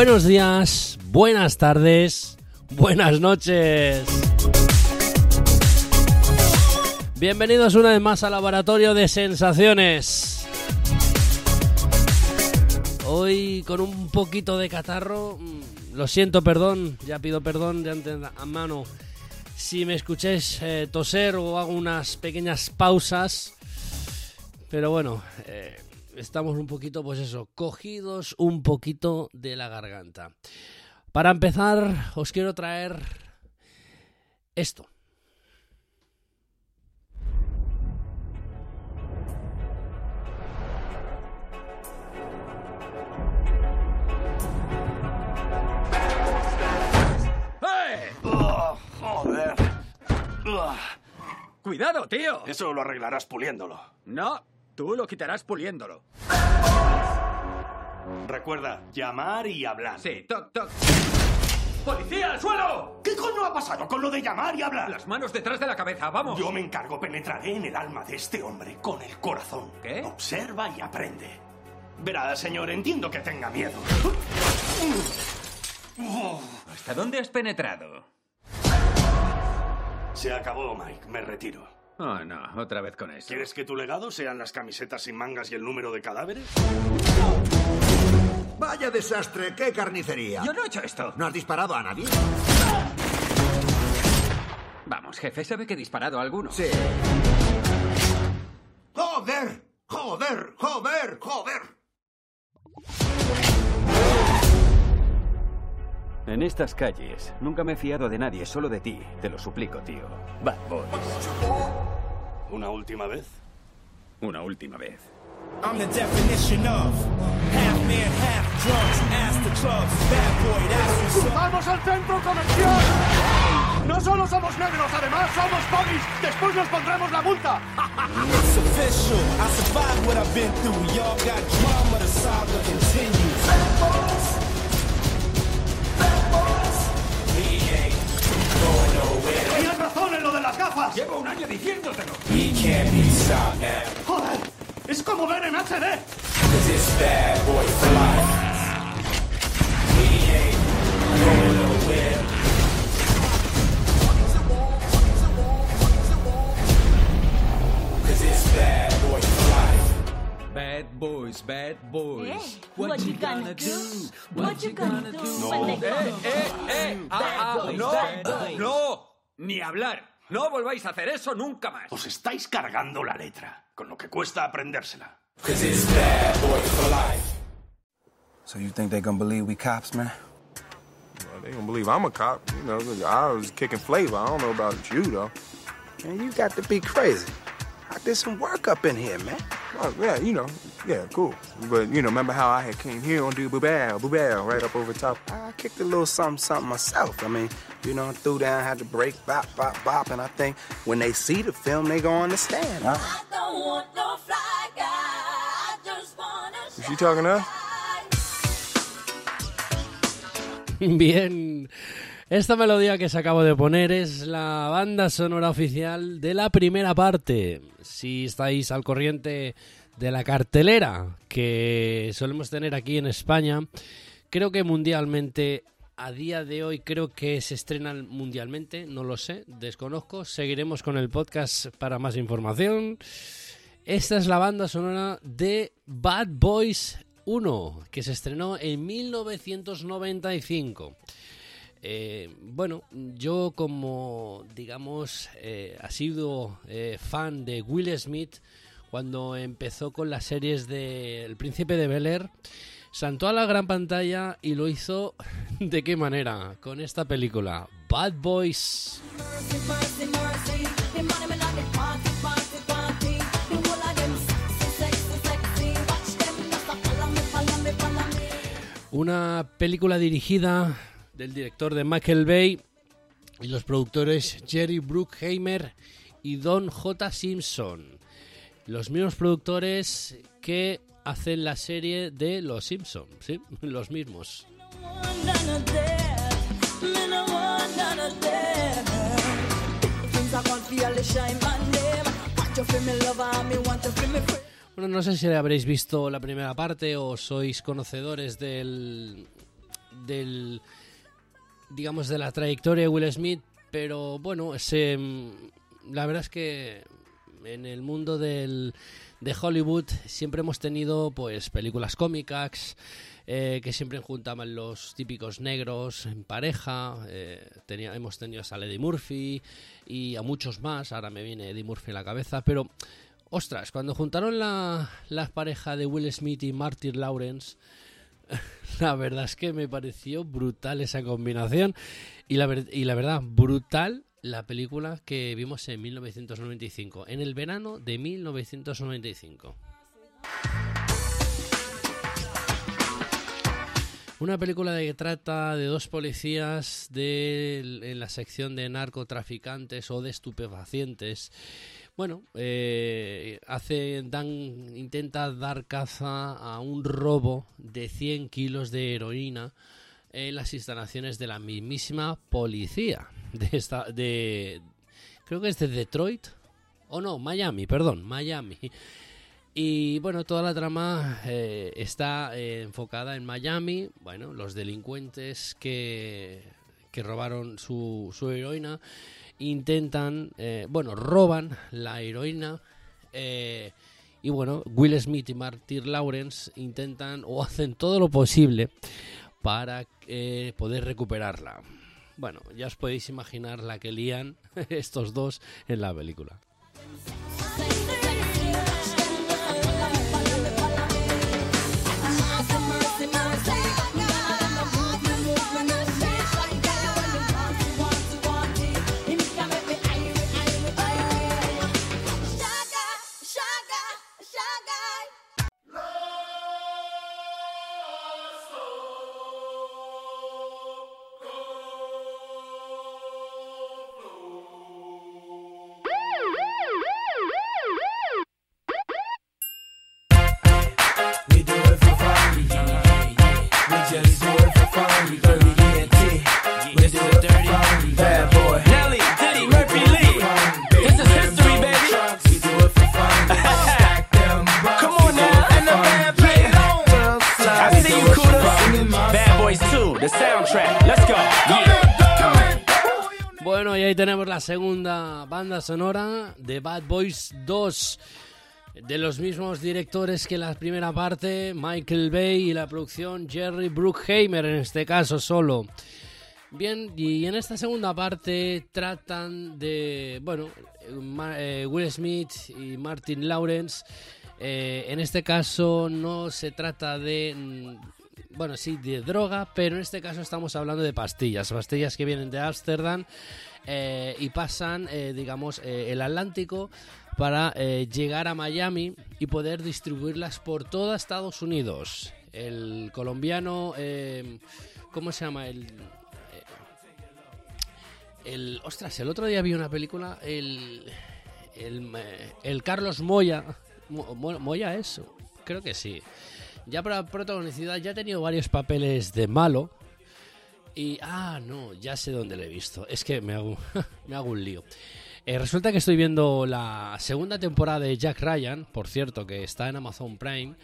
buenos días, buenas tardes, buenas noches. Bienvenidos una vez más al laboratorio de sensaciones. Hoy con un poquito de catarro, mm, lo siento, perdón, ya pido perdón de antemano si me escucháis eh, toser o hago unas pequeñas pausas. Pero bueno, eh, estamos un poquito, pues eso, cogidos un poquito de la garganta. Para empezar, os quiero traer esto. joder. Cuidado, tío. Eso lo arreglarás puliéndolo. No, tú lo quitarás puliéndolo. Recuerda, llamar y hablar. Sí, toc, toc. ¡Policía, al suelo! ¿Qué coño ha pasado con lo de llamar y hablar? Las manos detrás de la cabeza, vamos. Yo me encargo, penetraré en el alma de este hombre con el corazón. ¿Qué? Observa y aprende. Verá, señor, entiendo que tenga miedo. ¿Hasta dónde has penetrado? Se acabó, Mike. Me retiro. Oh, no, otra vez con eso. ¿Quieres que tu legado sean las camisetas sin mangas y el número de cadáveres? Vaya desastre, qué carnicería. Yo no he hecho esto. ¿No has disparado a nadie? Vamos, jefe, sabe que he disparado a alguno. Sí. ¡Joder! ¡Joder! ¡Joder! ¡Joder! En estas calles nunca me he fiado de nadie, solo de ti. Te lo suplico, tío. Bad Boys. ¿Una última vez? Una última vez. I'm the definition of half man, half drunks, ass the clubs, bad boy, that's what's up. ¡Vamos al centro comercial! No solo somos negros, además somos polis. Después nos pondremos la multa. It's official. I survived what I've been through. Y'all got drama, the saga continues. De las gafas. Llevo un año diciéndotelo. We can't be stopped now. Joder, es como ver en HD. Cause it's bad boy for life. We ain't going nowhere. Cause it's bad boy for life. Bad boys, bad boys. Eh, what you gonna do? What you gonna do when they ¡Eh, come? eh, eh! Ah, ah, boys, ¡No! ¡No! Ni hablar. No volváis a hacer eso nunca más. Os estáis cargando la letra, con lo que cuesta aprendérsela. Cause it's bad boy for life. So you think they gonna believe we cops, man? Well, they gonna believe I'm a cop. You know, I was kicking flavor. I don't know about you though. Man, you got to be crazy. I did some work up in here, man. Oh, yeah, you know, yeah, cool. But you know, remember how I had came here on do boobell, boobell, right up over top. I kicked a little something, something myself. I mean, you know, threw down, had to break, bop, bop, bop, and I think when they see the film, they gonna understand. Huh? I don't want no fly guy. I just wanna Is she talking to us? Bien, esta melodía que se acabo de poner es la banda sonora oficial de la primera parte. Si estáis al corriente de la cartelera que solemos tener aquí en España, creo que mundialmente, a día de hoy, creo que se estrenan mundialmente, no lo sé, desconozco. Seguiremos con el podcast para más información. Esta es la banda sonora de Bad Boys 1, que se estrenó en 1995. Eh, bueno, yo como, digamos, eh, asiduo eh, fan de Will Smith, cuando empezó con las series de El Príncipe de Bel Air, saltó a la gran pantalla y lo hizo de qué manera, con esta película, Bad Boys. Una película dirigida del director de Michael Bay y los productores Jerry Bruckheimer y Don J. Simpson. Los mismos productores que hacen la serie de Los Simpson, ¿sí? Los mismos. Bueno, no sé si habréis visto la primera parte o sois conocedores del, del digamos de la trayectoria de Will Smith, pero bueno, se, la verdad es que en el mundo del, de Hollywood siempre hemos tenido pues películas cómicas eh, que siempre juntaban los típicos negros en pareja. Eh, hemos tenido a Lady Murphy y a muchos más. Ahora me viene Eddie Murphy en la cabeza, pero ostras, cuando juntaron la, la pareja de Will Smith y Martin Lawrence. La verdad es que me pareció brutal esa combinación y la, y la verdad, brutal la película que vimos en 1995, en el verano de 1995. Una película que trata de dos policías en la sección de narcotraficantes o de estupefacientes. Bueno, eh, hace, intenta dar caza a un robo de 100 kilos de heroína en las instalaciones de la mismísima policía de esta de creo que es de Detroit o no Miami perdón Miami. Y bueno toda la trama eh, está eh, enfocada en Miami. Bueno los delincuentes que que robaron su, su heroína intentan eh, bueno roban la heroína eh, y bueno Will Smith y Martin Lawrence intentan o hacen todo lo posible para eh, poder recuperarla. Bueno, ya os podéis imaginar la que lían estos dos en la película. Segunda banda sonora de Bad Boys 2. De los mismos directores que la primera parte, Michael Bay y la producción Jerry Bruckheimer, en este caso solo. Bien, y en esta segunda parte tratan de, bueno, eh, Will Smith y Martin Lawrence. eh, en este caso no se trata de, bueno, sí, de droga, pero en este caso estamos hablando de pastillas, pastillas que vienen de Ámsterdam eh, y pasan, eh, digamos, eh, el Atlántico para llegar a Miami y poder distribuirlas por todo Estados Unidos. El colombiano, ¿cómo se llama? El, el ostras, el otro día vi una película, el el, el Carlos Moya, Mo- Mo- Moya es, creo que sí. Ya para protagonicidad ya ha tenido varios papeles de malo. Y ah, no, ya sé dónde lo he visto. Es que me hago me hago un lío. Eh, resulta que estoy viendo la segunda temporada de Jack Ryan, por cierto, que está en Amazon Prime.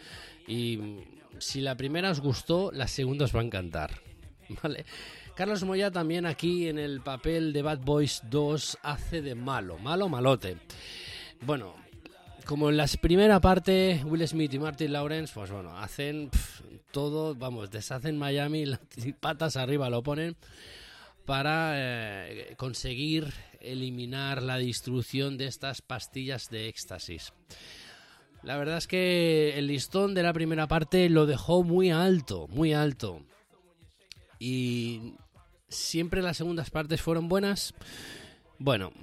Y si la primera os gustó, la segunda os va a encantar. ¿Vale? Carlos Moya también aquí en el papel de Bad Boys 2 hace de malo, malo malote. Bueno, como en la primera parte, Will Smith y Martin Lawrence, pues bueno, hacen todo, vamos, deshacen Miami, las patas arriba lo ponen para eh, conseguir eliminar la distribución de estas pastillas de éxtasis. La verdad es que el listón de la primera parte lo dejó muy alto, muy alto. Y siempre las segundas partes fueron buenas. Bueno,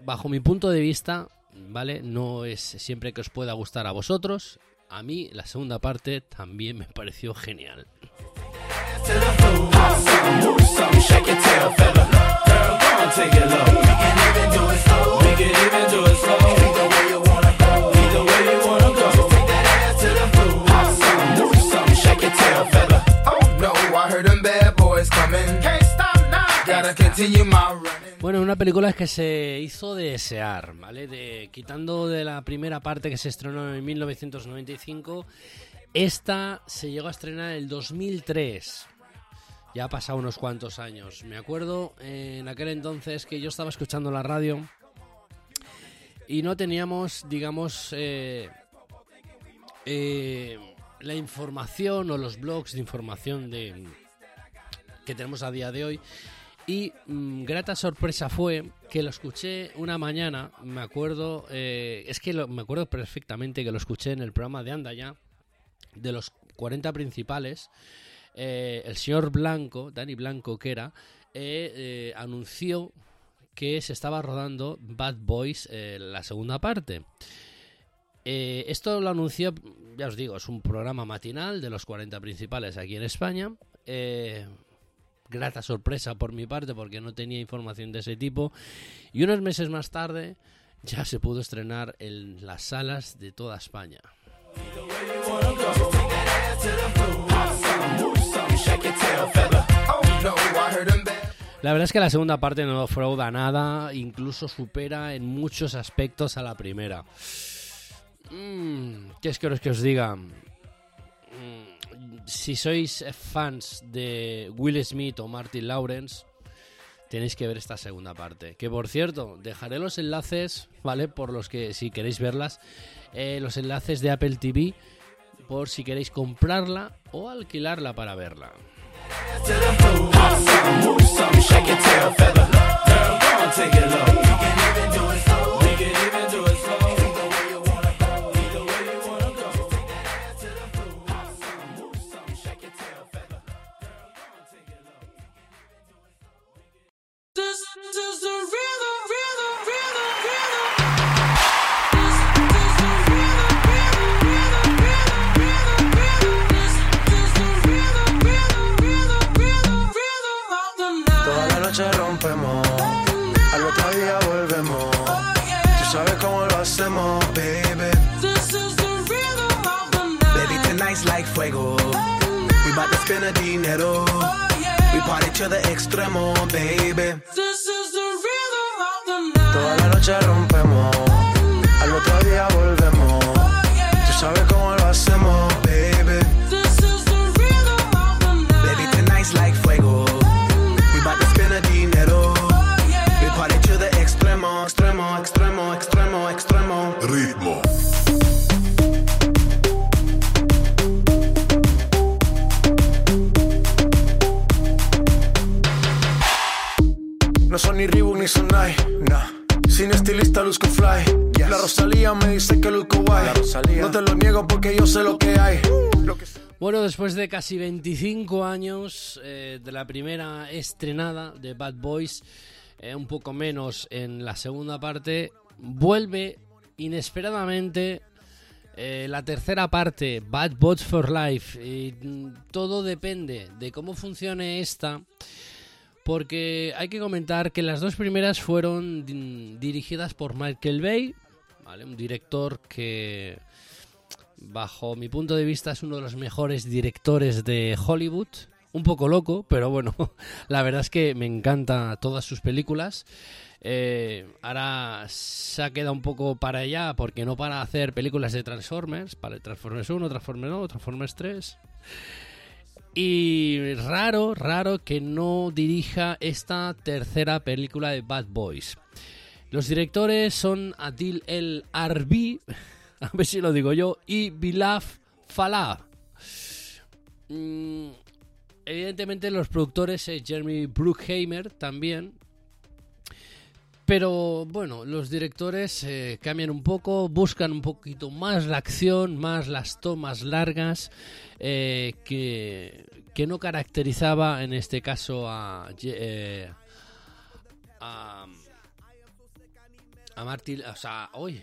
bajo mi punto de vista, ¿vale? No es siempre que os pueda gustar a vosotros. A mí la segunda parte también me pareció genial. Oh no, I heard them bad boys coming. Can't stop now. Gotta continue my running. Bueno, una película que se hizo de desear, ¿vale? De, quitando de la primera parte que se estrenó en 1995, esta se llegó a estrenar en el 2003. Ya ha pasado unos cuantos años. Me acuerdo eh, en aquel entonces que yo estaba escuchando la radio y no teníamos, digamos, eh, eh, la información o los blogs de información de que tenemos a día de hoy. Y mm, grata sorpresa fue que lo escuché una mañana, me acuerdo, eh, es que lo- me acuerdo perfectamente que lo escuché en el programa de Anda ya, de los 40 principales, eh, el señor Blanco, Dani Blanco que era, eh, anunció que se estaba rodando Bad Boys, la segunda parte. Esto lo anunció, ya os digo, es un programa matinal de los 40 principales aquí en España. Grata sorpresa por mi parte porque no tenía información de ese tipo. Y unos meses más tarde ya se pudo estrenar en las salas de toda España. La verdad es que la segunda parte no frauda nada, incluso supera en muchos aspectos a la primera. Mm, ¿Qué es que os que os diga? Si sois fans de Will Smith o Martin Lawrence, tenéis que ver esta segunda parte. Que por cierto, dejaré los enlaces, ¿vale? Por los que si queréis verlas, eh, los enlaces de Apple TV, por si queréis comprarla o alquilarla para verla. Sabes cómo lo hacemos, baby. Baby, tonight's like fuego. We bout to spend the dinero. We party to the extremo, baby. Toda la noche rompemos, después de casi 25 años eh, de la primera estrenada de Bad Boys, eh, un poco menos en la segunda parte, vuelve inesperadamente eh, la tercera parte, Bad Boys for Life. Y, mm, todo depende de cómo funcione esta. Porque hay que comentar que las dos primeras fueron di- dirigidas por Michael Bay, ¿vale? un director que, bajo mi punto de vista, es uno de los mejores directores de Hollywood. Un poco loco, pero bueno, la verdad es que me encanta todas sus películas. Eh, ahora se ha quedado un poco para allá porque no para hacer películas de Transformers, para Transformers 1, Transformers 2, Transformers 3. Y raro, raro que no dirija esta tercera película de Bad Boys. Los directores son Adil El Arbi, a ver si lo digo yo, y Bilaf Falah. Mm, evidentemente los productores es Jeremy Bruckheimer también. Pero bueno, los directores eh, cambian un poco, buscan un poquito más la acción, más las tomas largas eh, que, que no caracterizaba en este caso a, eh, a, a Martin, o sea, hoy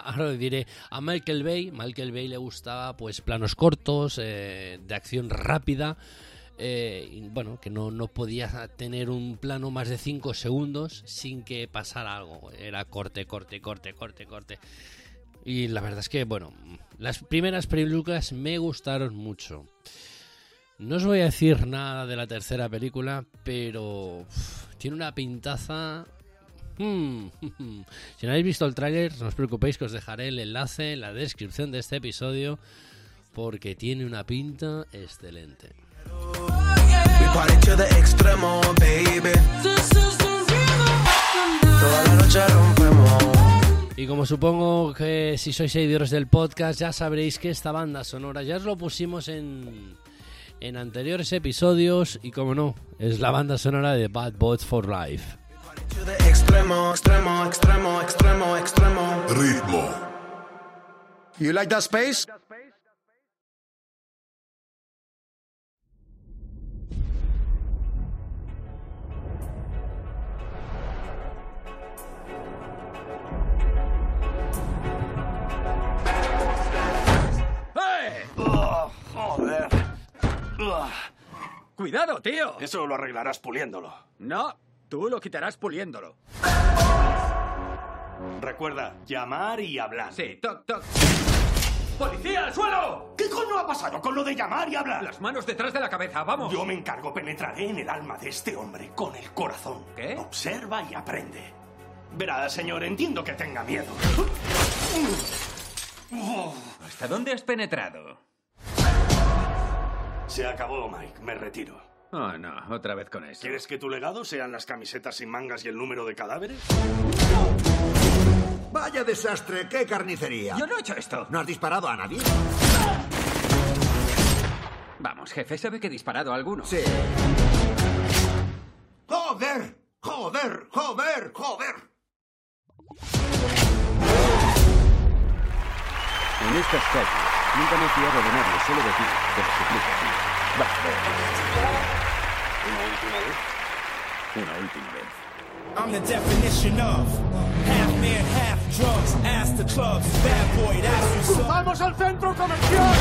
ahora diré, a Michael Bay, Michael Bay le gustaba pues planos cortos, eh, de acción rápida, eh, bueno, que no, no podía tener un plano más de 5 segundos sin que pasara algo, era corte, corte, corte, corte, corte. Y la verdad es que, bueno, las primeras películas me gustaron mucho. No os voy a decir nada de la tercera película, pero tiene una pintaza. Hmm, Si no habéis visto el tráiler, no os preocupéis que os dejaré el enlace en la descripción de este episodio porque tiene una pinta excelente. Y como supongo que si sois seguidores del podcast ya sabréis que esta banda sonora ya os lo pusimos en, en anteriores episodios y como no, es la banda sonora de Bad Boys for Life. Extremo, extremo, extremo, extremo, extremo. Ritmo. You like that space? joder. Ugh. Cuidado, tío. Eso lo arreglarás puliéndolo. No, tú lo quitarás puliéndolo. Recuerda, llamar y hablar. Sí, toc, toc. ¡Policía, al suelo! ¿Qué coño ha pasado con lo de llamar y hablar? Las manos detrás de la cabeza, vamos. Yo me encargo, penetraré en el alma de este hombre con el corazón. ¿Qué? Observa y aprende. Verá, señor, entiendo que tenga miedo. ¿Hasta dónde has penetrado? Se acabó, Mike. Me retiro. Oh, no, otra vez con eso. ¿Quieres que tu legado sean las camisetas sin mangas y el número de cadáveres? Vaya desastre, qué carnicería. Yo no he hecho esto. ¿No has disparado a nadie? Vamos, jefe, ¿sabe que he disparado a alguno? Sí. ¡Joder! ¡Joder! ¡Joder! ¡Joder! En estas calles nunca me he fiado de nadie, solo de ti. Te lo suplico, tío. ¿Una última vez? Una última vez. I'm the definition of half man, half drugs. Ask the clubs, bad boy, that's what's up. ¡Vamos al centro comercial!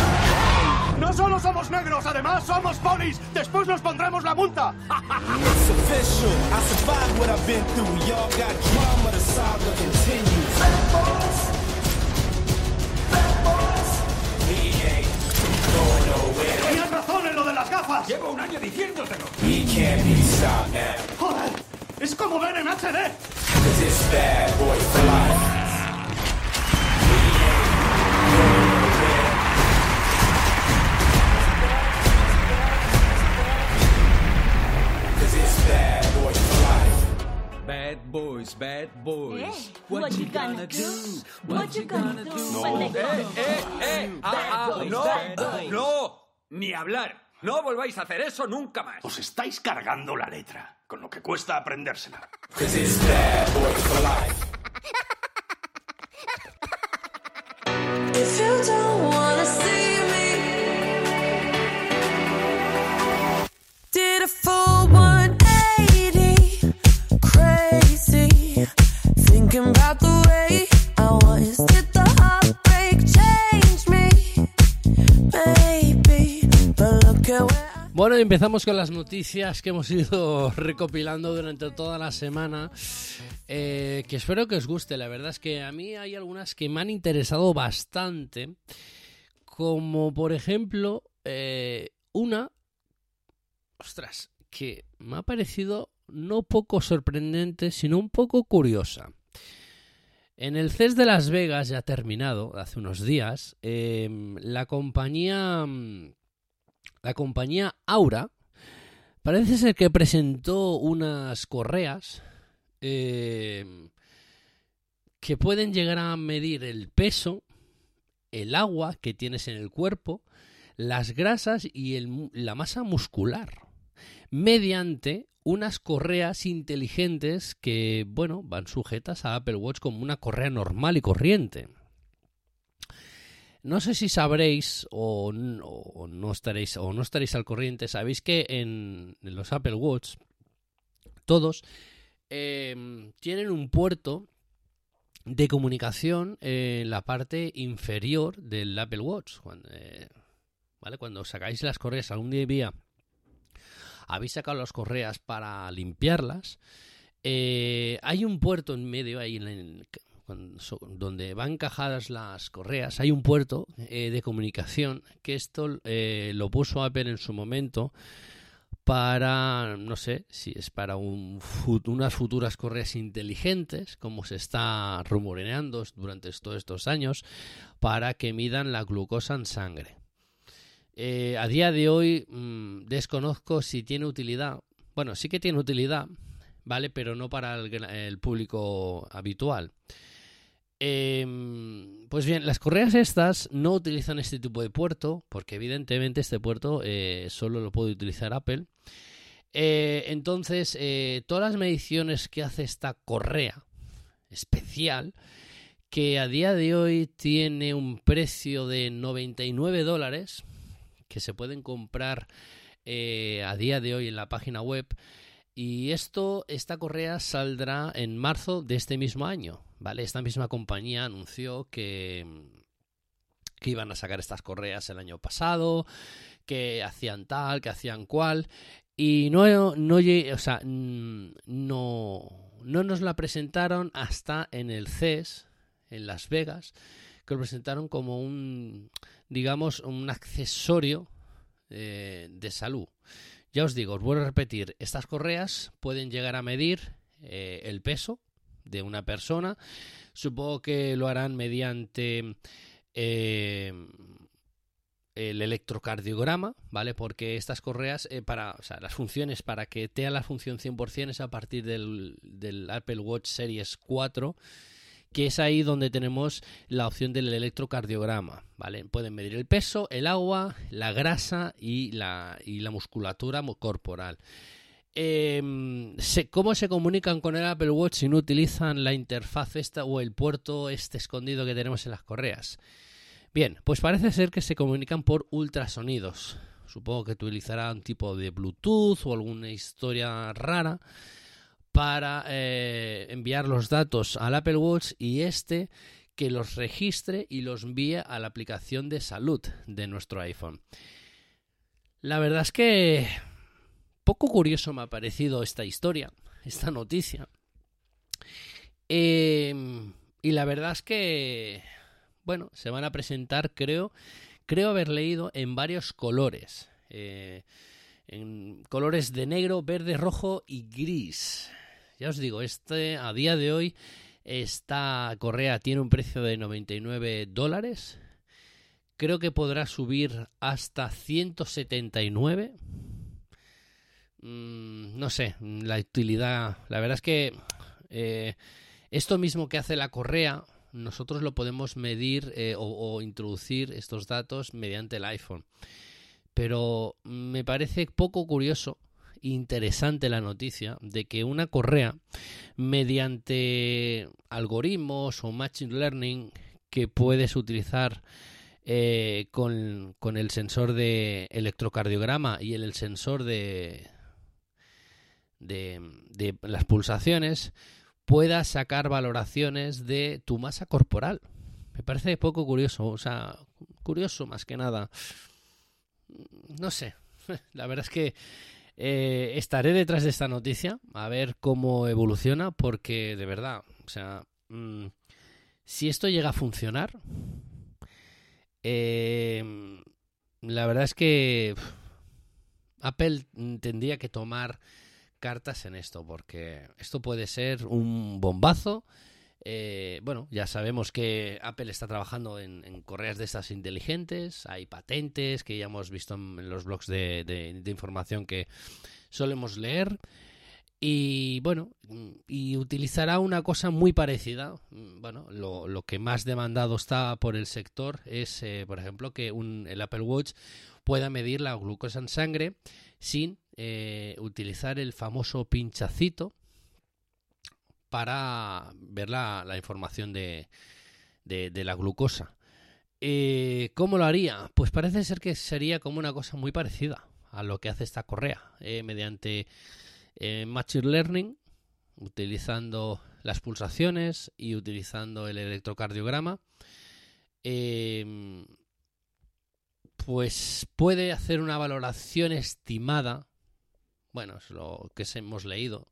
No solo somos negros, además somos polis. Después nos pondremos la multa. It's official. I survived what I've been through. Y'all got drama, the saga continues. Lo de las gafas. Llevo un año diciéndotelo. He can't be stopped now. Joder, es como ver en HD. Cause it's bad boy for life. Bad boys, bad boys. Eh, what you gonna do? What you gonna do? No. when they ¡Eh, come? eh, eh! Ah, ah, boys, ¡No! bad boys. ¡No! ¡Ni hablar! ¡No volváis a hacer eso nunca más! Os estáis cargando la letra, con lo que cuesta aprendérsela. Bueno, empezamos con las noticias que hemos ido recopilando durante toda la semana. eh, que espero que os guste. La verdad es que a mí hay algunas que me han interesado bastante. Como por ejemplo, eh, una. Ostras, que me ha parecido no poco sorprendente, sino un poco curiosa. En el CES de Las Vegas, ya terminado, hace unos días, eh, la compañía. La compañía Aura parece ser que presentó unas correas eh, que pueden llegar a medir el peso, el agua que tienes en el cuerpo, las grasas y la masa muscular, mediante unas correas inteligentes que, bueno, van sujetas a Apple Watch como una correa normal y corriente. No sé si sabréis o, no estaréis o no estaréis al corriente. Sabéis que en, los Apple Watch todos eh, tienen un puerto de comunicación en la parte inferior del Apple Watch. Cuando, eh, ¿vale? Cuando sacáis las correas algún día habéis sacado las correas para limpiarlas. eh, hay un puerto en medio ahí en, en- donde van encajadas las correas. Hay un puerto eh, de comunicación que esto eh, lo puso Apple en su momento para, no sé si es para unas futuras correas inteligentes, como se está rumoreando durante todos estos años, para que midan la glucosa en sangre. Eh, a día de hoy mmm, desconozco si tiene utilidad. Bueno, sí que tiene utilidad, ¿vale? Pero no para el público habitual. Eh, pues bien, las correas estas no utilizan este tipo de puerto, porque evidentemente este puerto eh, solo lo puede utilizar Apple. Eh, entonces, eh, todas las mediciones que hace esta correa especial, que a día de hoy tiene un precio de 99 dólares, que se pueden comprar a día de hoy en la página web, y esto, esta correa saldrá en marzo de este mismo año, ¿vale? Esta misma compañía anunció que, que iban a sacar estas correas el año pasado, que hacían tal, que hacían cual, y no, no, o sea, no, no nos la presentaron hasta en el CES, en Las Vegas, que lo presentaron como un, digamos, un accesorio eh, de salud. Ya os digo, os vuelvo a repetir, estas correas pueden llegar a medir eh, el peso de una persona. Supongo que lo harán mediante eh, el electrocardiograma, ¿vale? Porque estas correas, eh, para, las funciones para que tenga la función 100% es a partir del, del Apple Watch Series 4 que es ahí donde tenemos la opción del electrocardiograma, ¿vale? Pueden medir el peso, el agua, la grasa y la, y la musculatura corporal. Se, ¿Cómo se comunican con el Apple Watch si no utilizan la interfaz esta o el puerto este escondido que tenemos en las correas? Bien, pues parece ser que se comunican por ultrasonidos. Supongo que utilizará un tipo de Bluetooth o alguna historia rara para eh, enviar los datos al Apple Watch y este que los registre y los envíe a la aplicación de salud de nuestro iPhone. La verdad es que poco curioso me ha parecido esta historia, esta noticia. Eh, y la verdad es que, bueno, se van a presentar, creo, creo haber leído en varios colores. Eh, en colores de negro, verde, rojo y gris. Ya os digo, este a día de hoy esta correa tiene un precio de 99 dólares. Creo que podrá subir hasta 179. Mm, no sé, la utilidad. La verdad es que eh, esto mismo que hace la correa, nosotros lo podemos medir eh, o, introducir estos datos mediante el iPhone. Pero me parece poco curioso interesante la noticia de que una correa, mediante algoritmos o machine learning que puedes utilizar eh, con, con, el sensor de electrocardiograma y el, el sensor de, de, las pulsaciones, pueda sacar valoraciones de tu masa corporal. Me parece poco curioso, o sea, curioso más que nada. No sé, la verdad es que eh, estaré detrás de esta noticia a ver cómo evoluciona porque de verdad, o sea, mmm, si esto llega a funcionar, eh, la verdad es que Apple tendría que tomar cartas en esto porque esto puede ser un bombazo. Eh, bueno, ya sabemos que Apple está trabajando en, en, correas de estas inteligentes, hay patentes que ya hemos visto en, los blogs de, información que solemos leer. Y bueno, y utilizará una cosa muy parecida. Bueno, lo, lo que más demandado está por el sector es, eh, por ejemplo, que un, el Apple Watch pueda medir la glucosa en sangre sin eh, utilizar el famoso pinchacito para ver la, información de, de, la glucosa. Eh, ¿Cómo lo haría? Pues parece ser que sería como una cosa muy parecida a lo que hace esta correa, eh, mediante Machine Learning, utilizando las pulsaciones y utilizando el electrocardiograma. Pues puede hacer una valoración estimada, bueno, es lo que hemos leído,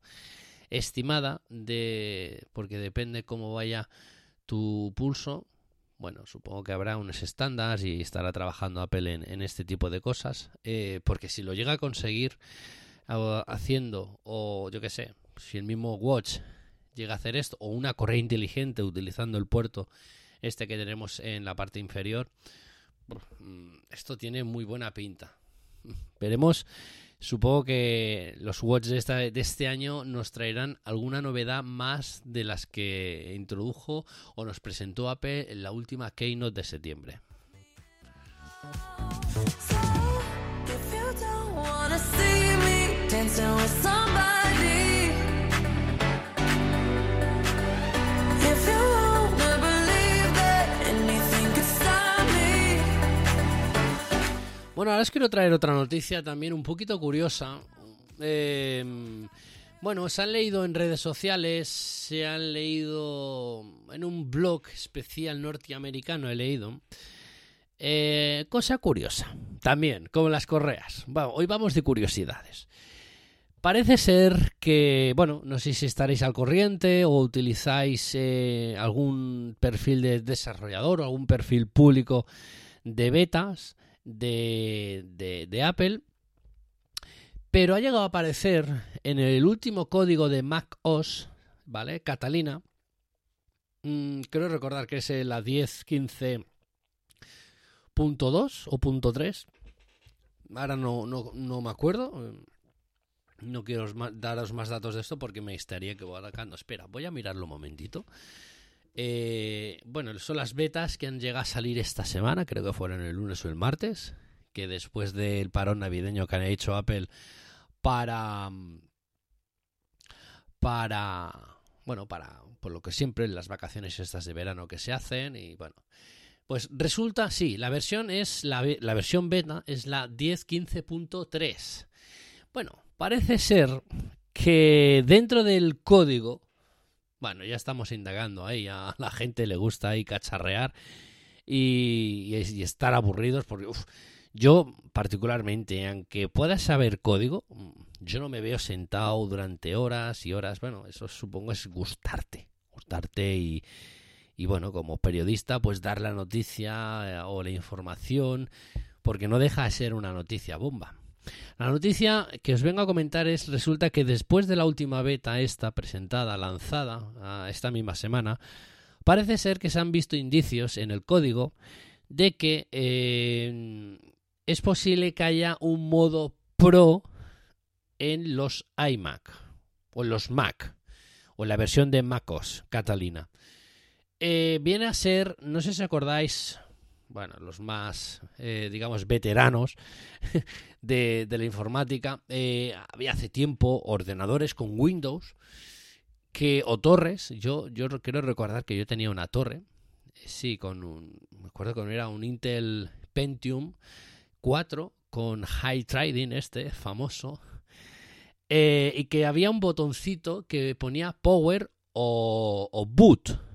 estimada de porque depende cómo vaya tu pulso bueno, supongo que habrá unos estándares y estará trabajando Apple en, en este tipo de cosas, eh, porque si lo llega a conseguir haciendo, o yo qué sé, si el mismo Watch llega a hacer esto, o una correa inteligente utilizando el puerto este que tenemos en la parte inferior, esto tiene muy buena pinta. Veremos, supongo que los Watch de, de este año nos traerán alguna novedad más de las que introdujo o nos presentó Apple en la última Keynote de septiembre. Bueno, ahora os quiero traer otra noticia también un poquito curiosa. Eh, bueno, se han leído en redes sociales, se han leído en un blog especial norteamericano, he leído. Eh, cosa curiosa, también, como las correas. Bueno, hoy vamos de curiosidades. Parece ser que, bueno, no sé si estaréis al corriente o utilizáis eh, algún perfil de desarrollador o algún perfil público de betas de, de- Apple, pero ha llegado a aparecer en el último código de Mac OS, ¿vale? Catalina. Mm, creo recordar que es la 10.15.2 o punto .3. Ahora no, no, no me acuerdo. No quiero daros más datos de esto porque me estaría equivocando. Espera, voy a mirarlo un momentito. Eh, bueno, son las betas que han llegado a salir esta semana, creo que fueron el lunes o el martes, que después del parón navideño que han hecho Apple para para bueno, para por lo que siempre las vacaciones estas de verano que se hacen y bueno, pues resulta sí, la versión es la, versión beta es la 10.15.3. Bueno, parece ser que dentro del código bueno, ya estamos indagando ahí, a la gente le gusta ahí cacharrear y, y es- y estar aburridos porque yo particularmente, aunque pueda saber código, mm, yo no me veo sentado durante horas y horas, bueno, eso supongo es gustarte, gustarte y, y bueno, como periodista pues dar la noticia eh, o la información porque no deja de ser una noticia bomba. La noticia que os vengo a comentar es, resulta que después de la última beta esta presentada, lanzada esta misma semana, parece ser que se han visto indicios en el código de que eh, es posible que haya un modo pro en los iMac o en los Mac o en la versión de MacOS Catalina. Eh, viene a ser, no sé si acordáis, bueno, los más, eh, digamos, veteranos de, la informática, eh, había hace tiempo ordenadores con Windows que o torres, yo, yo quiero recordar que yo tenía una torre, sí, con un, me acuerdo que era un Intel Pentium 4 con High Trading este, famoso, eh, y que había un botoncito que ponía Power o Boot.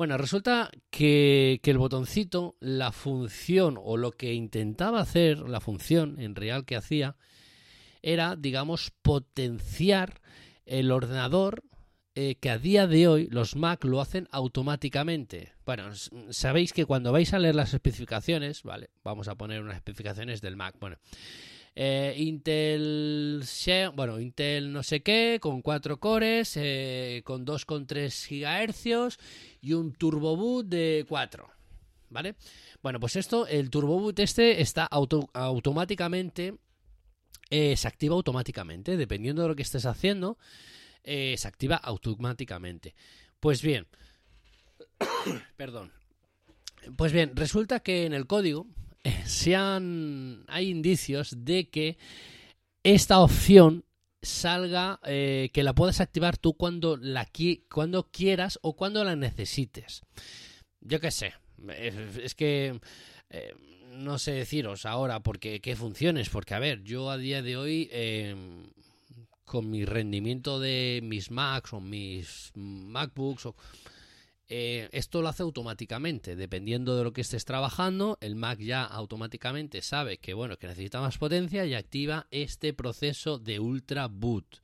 Bueno, resulta que, que el botoncito, la función o lo que intentaba hacer, la función en real que hacía, era, digamos, potenciar el ordenador eh, que a día de hoy los Mac lo hacen automáticamente. Bueno, sabéis que cuando vais a leer las especificaciones, vale, vamos a poner unas especificaciones del Mac. Bueno, eh, Intel, bueno, Intel no sé qué, con 4 cores, eh, con 2,3 gigahercios y un turbo boot de 4. ¿Vale? Bueno, pues esto, el turbo boot este está auto- automáticamente, eh, se activa automáticamente, dependiendo de lo que estés haciendo, eh, se activa automáticamente. Pues bien, perdón. Pues bien, resulta que en el código se han, hay indicios de que esta opción salga, eh, que la puedas activar tú cuando, la qui- cuando quieras o cuando la necesites. Yo qué sé, es, que eh, no sé deciros ahora porque qué funciones, porque a ver, yo a día de hoy eh, con mi rendimiento de mis Macs o mis MacBooks o eh, esto lo hace automáticamente, dependiendo de lo que estés trabajando, el Mac ya automáticamente sabe que bueno, que necesita más potencia y activa este proceso de Ultra Boot.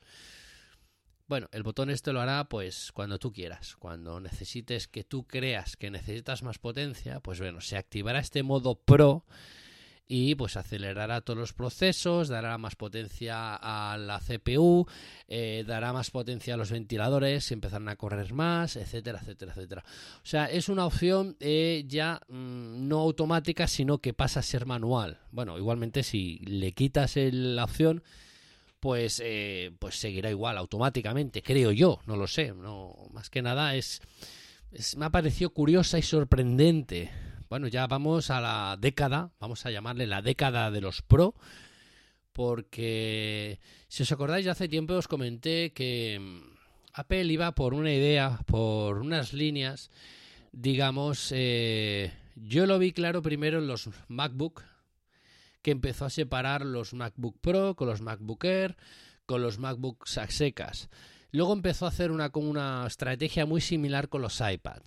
Bueno, el botón este lo hará pues cuando tú quieras, cuando necesites que tú creas que necesitas más potencia, pues bueno, se activará este modo Pro y pues acelerará todos los procesos, dará más potencia a la CPU, eh, dará más potencia a los ventiladores, empezarán a correr más, etcétera, etcétera, etcétera. O sea, es una opción eh, ya mm, no automática, sino que pasa a ser manual. Bueno, igualmente si le quitas el- la opción, pues, eh, pues seguirá igual automáticamente, creo yo, no lo sé. No, más que nada es- me ha parecido curiosa y sorprendente. Bueno, ya vamos a la década, vamos a llamarle la década de los Pro, porque si os acordáis, hace tiempo os comenté que mm, Apple iba por una idea, por unas líneas, digamos, eh, yo lo vi claro primero en los MacBook, que empezó a separar los MacBook Pro con los MacBook Air, con los MacBook a secas. Luego empezó a hacer una, una estrategia muy similar con los iPad.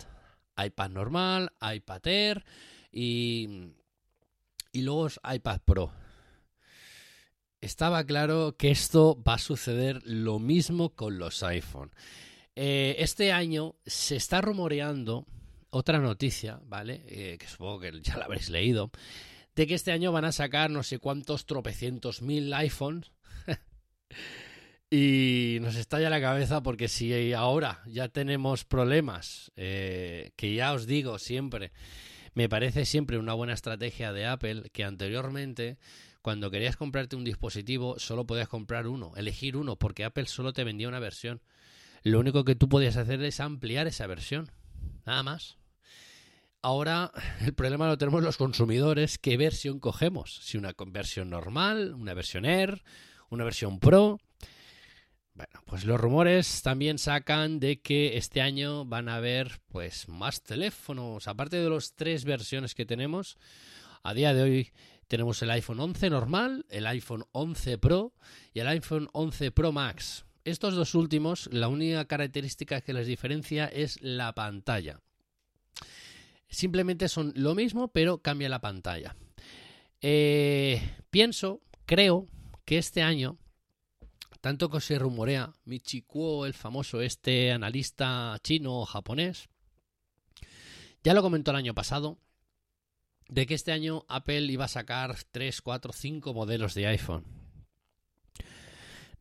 iPad normal, iPad Air y, y luego iPad Pro. Estaba claro que esto va a suceder lo mismo con los iPhone. Eh, este año se está rumoreando otra noticia, ¿vale? Eh, que supongo que ya la habréis leído, de que este año van a sacar no sé cuántos tropecientos mil iPhones. y nos estalla la cabeza porque si ahora ya tenemos problemas, eh, que ya os digo siempre, me parece siempre una buena estrategia de Apple que anteriormente cuando querías comprarte un dispositivo solo podías comprar uno, elegir uno, porque Apple solo te vendía una versión. Lo único que tú podías hacer es ampliar esa versión, nada más. Ahora el problema lo tenemos los consumidores, ¿qué versión cogemos? Si una versión normal, una versión Air, una versión Pro. Bueno, pues los rumores también sacan de que este año van a haber pues más teléfonos, aparte de las tres versiones que tenemos. A día de hoy tenemos el iPhone 11 normal, el iPhone 11 Pro y el iPhone 11 Pro Max. Estos dos últimos, la única característica que les diferencia es la pantalla. Simplemente son lo mismo, pero cambia la pantalla. Eh, pienso, creo que este año, tanto que se rumorea, Michi Kuo, el famoso este analista chino o japonés, ya lo comentó el año pasado, de que este año Apple iba a sacar 3, 4, 5 modelos de iPhone.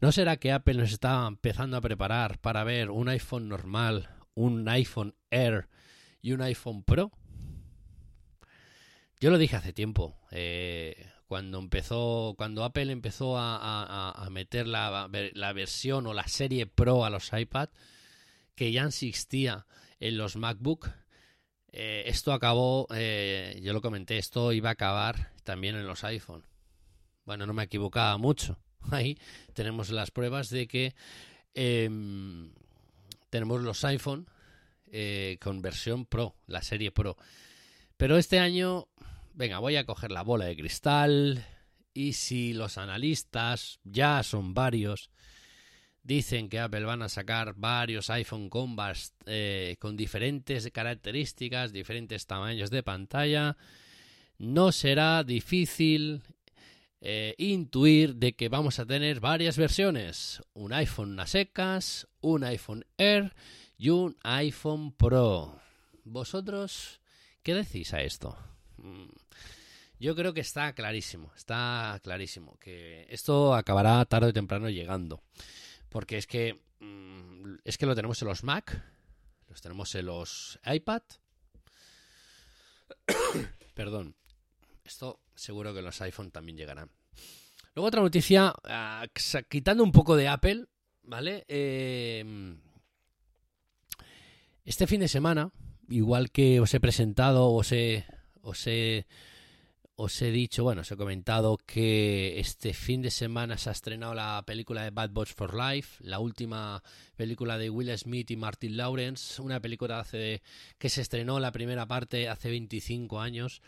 ¿No será que Apple nos está empezando a preparar para ver un iPhone normal, un iPhone Air y un iPhone Pro? Yo lo dije hace tiempo, eh, cuando empezó, cuando Apple empezó a, meter la, la versión o la serie Pro a los iPad, que ya existía en los MacBook, eh, esto acabó, eh, yo lo comenté, esto iba a acabar también en los iPhone. Bueno, no me equivocaba mucho. Ahí tenemos las pruebas de que em, tenemos los iPhone eh, con versión Pro, la serie Pro. Pero este año, venga, voy a coger la bola de cristal y si los analistas, ya son varios, dicen que Apple van a sacar varios iPhone con, eh, con diferentes características, diferentes tamaños de pantalla, no será difícil eh, intuir de que vamos a tener varias versiones, un iPhone a secas, un iPhone Air y un iPhone Pro. ¿Vosotros qué decís a esto? Mm, Yo creo que está clarísimo, está clarísimo que esto acabará tarde o temprano llegando. Porque es que mm, es que lo tenemos en los Mac, los tenemos en los iPad. Perdón. Esto seguro que en los iPhone también llegarán. Luego otra noticia, ah, quitando un poco de Apple, ¿vale? Eh, este fin de semana, igual que os he presentado, os he, os he, os he dicho, bueno, os he comentado que este fin de semana se ha estrenado la película de Bad Boys for Life, la última película de Will Smith y Martin Lawrence, una película hace, que se estrenó la primera parte hace 25 años.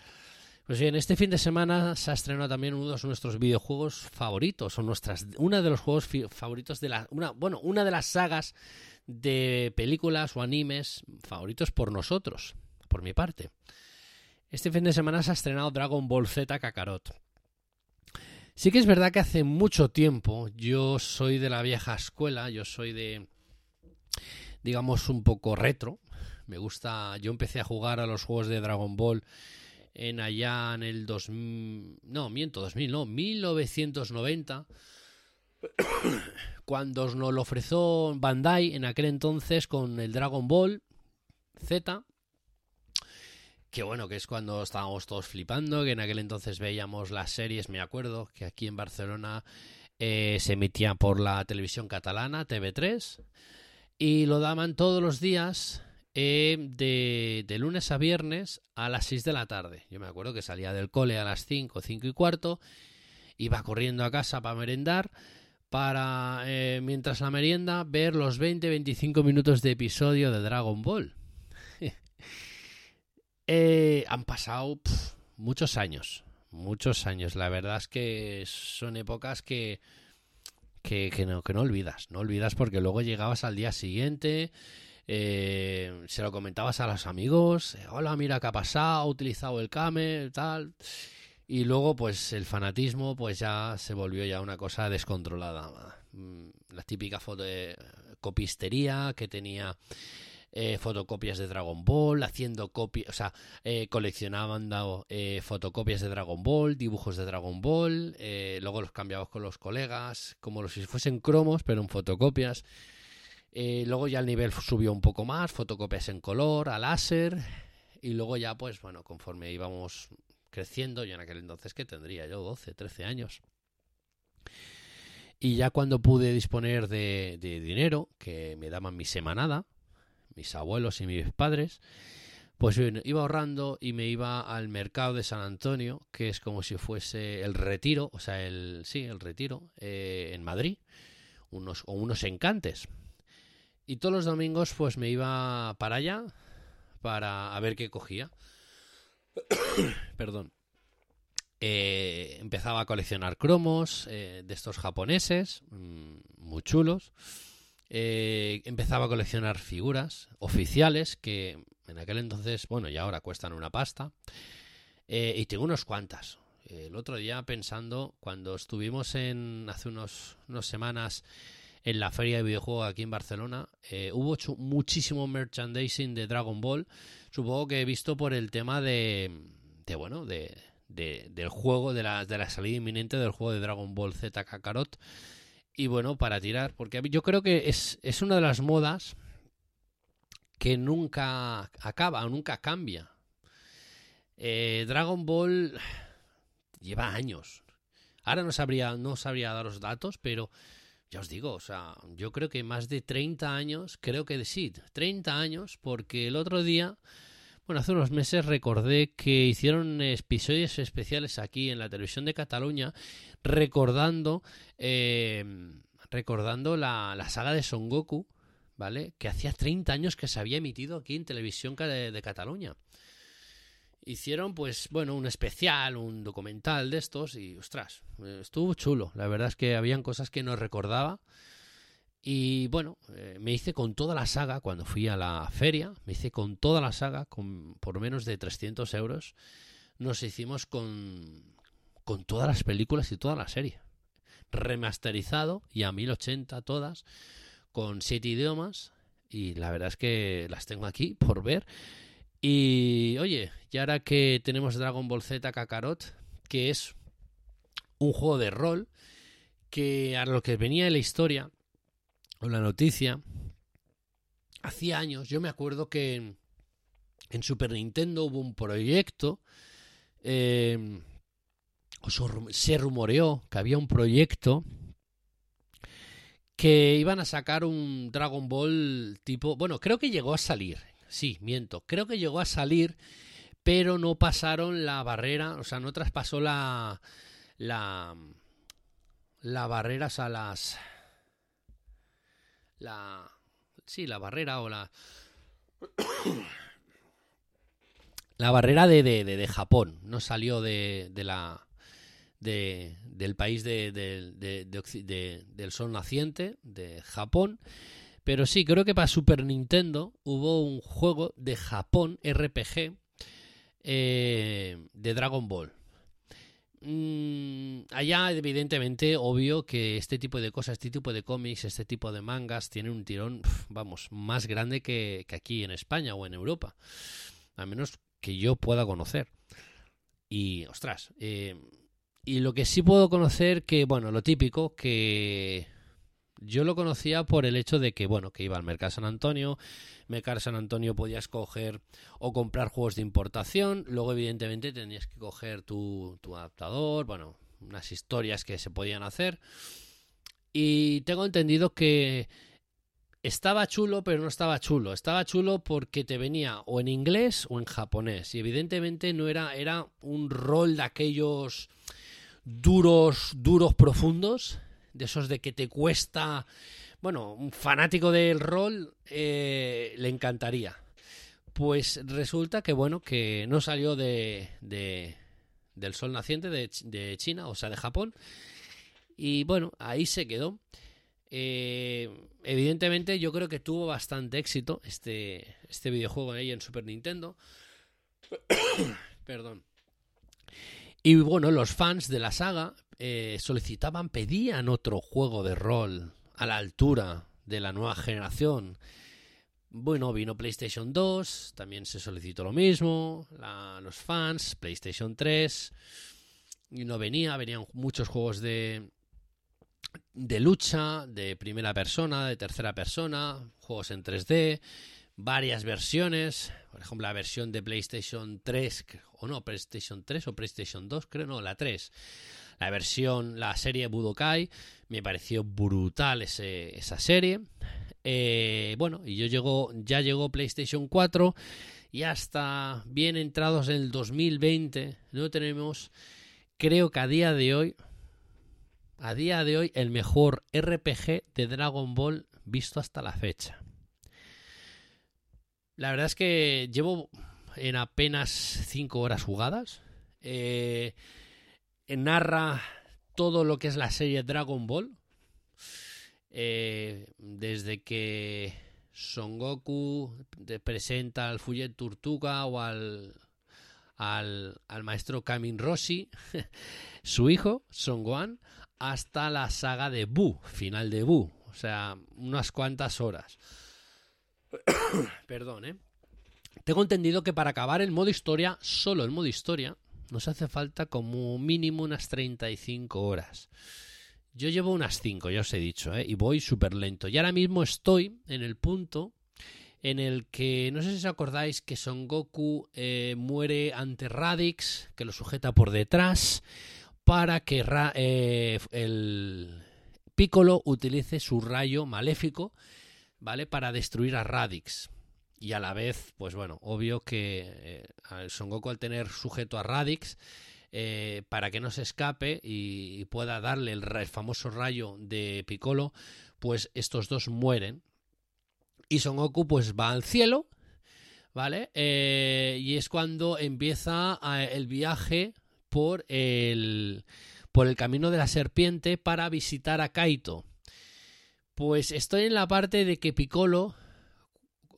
Pues bien, este fin de semana se ha estrenado también uno de nuestros videojuegos favoritos, o nuestras, uno de los juegos favoritos de la, una, bueno, una de las sagas de películas o animes favoritos por nosotros, por mi parte. Este fin de semana se ha estrenado Dragon Ball Z Kakarot. Sí que es verdad que hace mucho tiempo yo soy de la vieja escuela, yo soy de, digamos, un poco retro. Me gusta, yo empecé a jugar a los juegos de Dragon Ball en allá en el 2000, no, miento, 2000, no, 1990, cuando nos lo ofreció Bandai en aquel entonces con el Dragon Ball Z, que bueno, que es cuando estábamos todos flipando, que en aquel entonces veíamos las series, me acuerdo, que aquí en Barcelona eh, se emitía por la televisión catalana, TV3, y lo daban todos los días eh, de, de, lunes a viernes a las 6 de la tarde. Yo me acuerdo que salía del cole a las 5, 5 y cuarto, iba corriendo a casa para merendar, para, eh, mientras la merienda, ver los 20-25 minutos de episodio de Dragon Ball. Eh, han pasado muchos años, muchos años. La verdad es que son épocas que, que, que, no, que no olvidas, no olvidas porque luego llegabas al día siguiente, eh, se lo comentabas a los amigos, eh, hola, mira qué ha pasado, ha utilizado el Kame, tal. Y luego, pues el fanatismo, pues ya se volvió ya una cosa descontrolada. Mm, La típica foto de copistería que tenía eh, fotocopias de Dragon Ball, haciendo copias, o sea, eh, coleccionaban dado, eh, fotocopias de Dragon Ball, dibujos de Dragon Ball, eh, luego los cambiabas con los colegas, como si fuesen cromos, pero en fotocopias. Luego ya el nivel subió un poco más, fotocopias en color, a láser, y luego ya, pues bueno, conforme íbamos creciendo, yo en aquel entonces que tendría yo 12, 13 años. Y ya cuando pude disponer de, de, dinero, que me daban mi semanada, mis abuelos y mis padres, pues iba ahorrando y me iba al mercado de San Antonio, que es como si fuese el retiro, o sea, el sí, el retiro, eh, en Madrid, unos, o unos encantes. Y todos los domingos pues me iba para allá para a ver qué cogía. Perdón. Eh, empezaba a coleccionar cromos eh, de estos japoneses, mmm, muy chulos. Eh, empezaba a coleccionar figuras oficiales que en aquel entonces, bueno, y ahora cuestan una pasta. Eh, y tengo unos cuantas. El otro día pensando, cuando estuvimos en hace unos, unas semanas en la feria de videojuegos aquí en Barcelona, eh, hubo muchísimo merchandising de Dragon Ball. Supongo que he visto por el tema de, de bueno, de, de, del juego, de la, de la salida inminente del juego de Dragon Ball Z Kakarot. Y bueno, para tirar, porque yo creo que es, es una de las modas que nunca acaba, nunca cambia. Eh, Dragon Ball lleva años. Ahora no sabría, no sabría daros datos, pero ya os digo, o sea, yo creo que más de 30 años, creo que sí, 30 años, porque el otro día, bueno, hace unos meses recordé que hicieron episodios especiales aquí en la televisión de Cataluña recordando eh, recordando la, la, saga de Son Goku, ¿vale? Que hacía 30 años que se había emitido aquí en televisión de, Cataluña. Hicieron, pues, bueno, un especial, un documental de estos y, ostras, estuvo chulo. La verdad es que habían cosas que no recordaba. Y bueno, eh, me hice con toda la saga cuando fui a la feria, me hice con toda la saga, con por menos de 300 euros. Nos hicimos con, con todas las películas y toda la serie. Remasterizado y a 1080 todas, con siete idiomas. Y la verdad es que las tengo aquí por ver. Y oye, y ahora que tenemos Dragon Ball Z Kakarot, que es un juego de rol, que a lo que venía de la historia, o la noticia, hacía años, yo me acuerdo que en Super Nintendo hubo un proyecto. Eh, se rumoreó que había un proyecto que iban a sacar un Dragon Ball tipo, bueno, creo que llegó a salir, sí, miento, creo que llegó a salir, pero no pasaron la barrera, o sea, no traspasó la la la barrera a las la sí, la barrera o la la barrera de, de, de, de Japón, no salió de, de la de, del país de, de, del sol naciente, de Japón. Pero sí, creo que para Super Nintendo hubo un juego de Japón RPG eh, de Dragon Ball. Mm, allá, evidentemente, obvio que este tipo de cosas, este tipo de cómics, este tipo de mangas tienen un tirón, vamos, más grande que, que aquí en España o en Europa. Al menos que yo pueda conocer. Y, ostras, eh, y lo que sí puedo conocer que, bueno, lo típico, que yo lo conocía por el hecho de que, bueno, que iba al Mercado San Antonio, Mercado San Antonio podías coger o comprar juegos de importación, luego evidentemente tenías que coger tu, tu adaptador, bueno, unas historias que se podían hacer. Y tengo entendido que estaba chulo, pero no estaba chulo. Estaba chulo porque te venía o en inglés o en japonés. Y evidentemente no era, era un rol de aquellos duros, duros, profundos. De esos de que te cuesta. Bueno, un fanático del rol eh, le encantaría. Pues resulta que, bueno, que no salió de, de del sol naciente de, China, o sea, de Japón. Y bueno, ahí se quedó. Eh, evidentemente yo creo que tuvo bastante éxito este, este videojuego ahí en Super Nintendo. Perdón. Y bueno, los fans de la saga eh, solicitaban, pedían otro juego de rol a la altura de la nueva generación. Bueno, vino PlayStation 2, también se solicitó lo mismo, la- los fans, PlayStation 3, y no venía, venían muchos juegos de, de lucha, de primera persona, de tercera persona, juegos en 3D, varias versiones, por ejemplo la versión de PlayStation 3, que- o no, PlayStation 3 o PlayStation 2, creo, no, la 3. La versión, la serie Budokai, me pareció brutal ese- esa serie. Eh, bueno, y yo llegó, ya llegó PlayStation 4 y hasta bien entrados en el 2020 no tenemos, creo que a día de hoy, a día de hoy el mejor RPG de Dragon Ball visto hasta la fecha. La verdad es que llevo en apenas 5 horas jugadas. Eh, narra todo lo que es la serie Dragon Ball. Eh, desde que Son Goku te presenta al Fuyet Tortuga o al, al, al maestro Kamin Roshi, su hijo, Son Gohan, hasta la saga de Buu, final de Buu. O sea, unas cuantas horas. Perdón, ¿eh? Tengo entendido que para acabar el modo historia, solo el modo historia, nos hace falta como mínimo unas 35 horas. Yo llevo unas 5, ya os he dicho, ¿eh? y voy súper lento. Y ahora mismo estoy en el punto en el que, no sé si os acordáis, que Son Goku eh, muere ante Radix, que lo sujeta por detrás, para que eh, el Piccolo utilice su rayo maléfico, ¿vale? Para destruir a Radix. Y a la vez, pues bueno, obvio que eh, Son Goku al tener sujeto a Radix, eh, para que no se escape y, pueda darle el, famoso rayo de Piccolo, pues estos dos mueren. Y Son Goku pues va al cielo, ¿vale? Eh, y es cuando empieza el viaje por el, por el camino de la serpiente para visitar a Kaito. Pues estoy en la parte de que Piccolo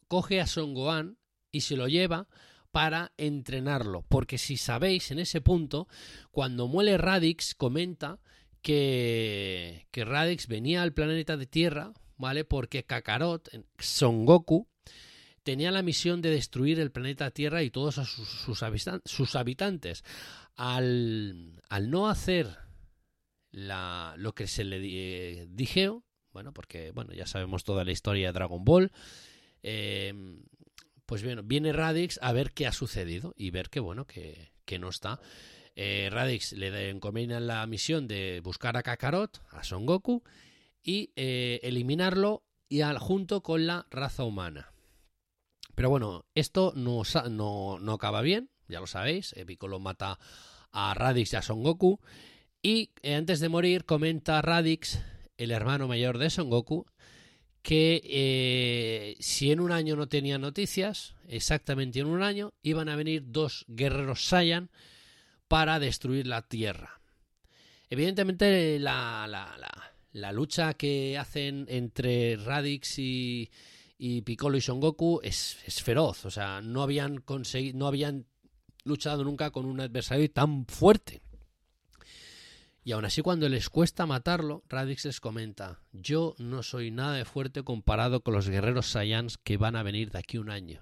coge a Son Gohan y se lo lleva para entrenarlo. Porque si sabéis, en ese punto, cuando muere Radix, comenta que, que Radix venía al planeta de Tierra, ¿vale? Porque Kakarot, Son Goku, tenía la misión de destruir el planeta Tierra y todos sus, sus habitan- sus habitantes. Al, al no hacer la, lo que se le eh, dijeron, bueno, porque bueno, ya sabemos toda la historia de Dragon Ball, eh, pues bueno, viene Radix a ver qué ha sucedido y ver que bueno, que, que no está. Eh, Radix le encomiendan la misión de buscar a Kakarot, a Son Goku, y eh, eliminarlo y al, junto con la raza humana. Pero bueno, esto no, no, no acaba bien, ya lo sabéis. eh, Piccolo mata a Radix y a Son Goku. Y antes de morir, comenta Radix, el hermano mayor de Son Goku, que eh, si en un año no tenía noticias, exactamente en un año, iban a venir dos guerreros Saiyan para destruir la Tierra. Evidentemente, la, la, la- la lucha que hacen entre Radix y, y Piccolo y Son Goku es, es feroz. O sea, no habían conseguido, no habían luchado nunca con un adversario tan fuerte. Y aún así, cuando les cuesta matarlo, Radix les comenta: Yo no soy nada de fuerte comparado con los guerreros Saiyans que van a venir de aquí un año.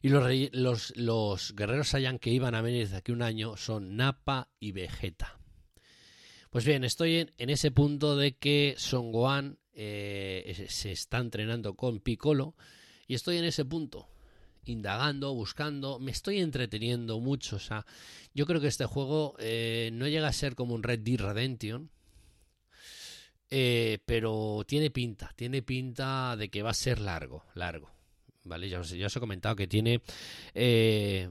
Y los, los, guerreros Saiyan que iban a venir desde aquí un año son Nappa y Vegeta. Pues bien, estoy en, ese punto de que Son Gohan eh, se está entrenando con Piccolo y estoy en ese punto, indagando, buscando, me estoy entreteniendo mucho. O sea, yo creo que este juego eh, no llega a ser como un Red Dead Redemption, eh, pero tiene pinta, tiene pinta de que va a ser largo, largo. ¿Vale? Ya os, he comentado que tiene eh,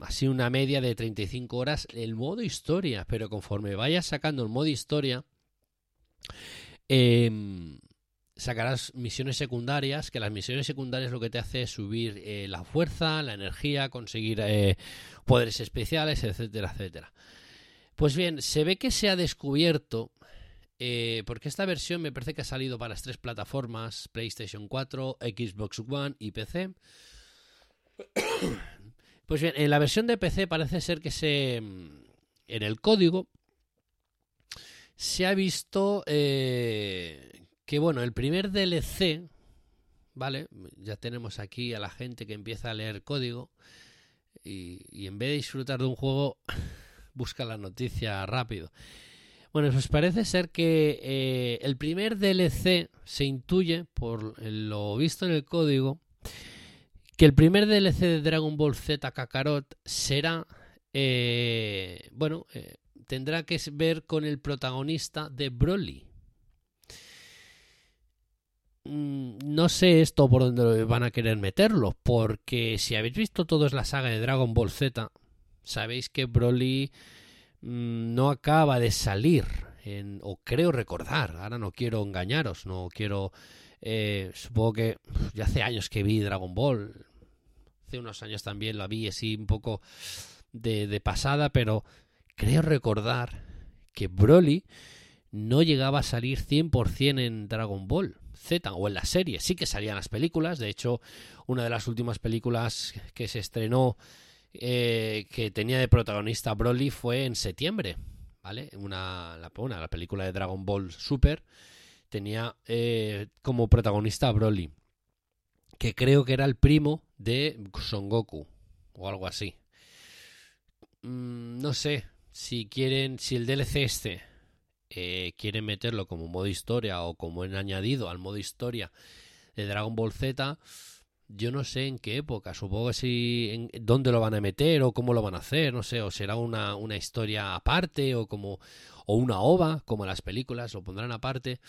así una media de 35 horas el modo historia, pero conforme vayas sacando el modo historia, em, sacarás misiones secundarias, que las misiones secundarias lo que te hace es subir eh, la fuerza, la energía, conseguir eh, poderes especiales, etcétera, etcétera. Pues bien, se ve que se ha descubierto, eh, porque esta versión me parece que ha salido para las tres plataformas, PlayStation 4, Xbox One y PC. Pues bien, en la versión de PC parece ser que se... En el código se ha visto que, bueno, el primer DLC, ¿vale? Ya tenemos aquí a la gente que empieza a leer código y, en vez de disfrutar de un juego, busca la noticia rápido. Bueno, pues parece ser que eh, el primer DLC se intuye, por lo visto en el código, que el primer DLC de Dragon Ball Z Kakarot será, eh, bueno, eh, tendrá que ver con el protagonista de Broly. Mm, No sé esto por dónde van a querer meterlo, porque si habéis visto todos la saga de Dragon Ball Z, sabéis que Broly mm, no acaba de salir, en, o creo recordar, ahora no quiero engañaros, no quiero... eh, supongo que ya hace años que vi Dragon Ball, hace unos años también la vi así un poco de, de pasada, pero creo recordar que Broly no llegaba a salir 100% en Dragon Ball Z o en la serie. Sí que salían las películas, de hecho, una de las últimas películas que se estrenó eh, que tenía de protagonista Broly fue en septiembre, ¿vale? Una, la, una, la película de Dragon Ball Super tenía eh, como protagonista a Broly, que creo que era el primo de Son Goku o algo así. Mm, no sé si quieren, si el DLC este eh, quieren meterlo como modo historia o como en añadido al modo historia de Dragon Ball Z, yo no sé en qué época, supongo que si en dónde lo van a meter o cómo lo van a hacer, no sé, o será una, una historia aparte o como o una ova, como las películas, lo pondrán aparte.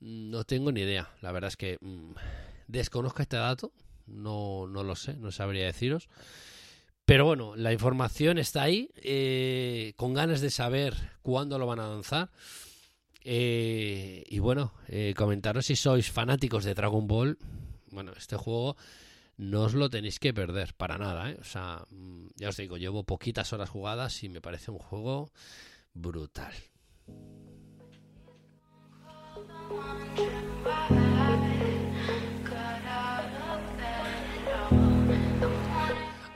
No tengo ni idea, la verdad es que mm, desconozco este dato, no, no lo sé, no sabría deciros. Pero bueno, la información está ahí, eh, con ganas de saber cuándo lo van a lanzar. Eh, y bueno, eh, comentaros si sois fanáticos de Dragon Ball. Bueno, este juego no os lo tenéis que perder para nada. O sea, mm, ya os digo, llevo poquitas horas jugadas y me parece un juego brutal.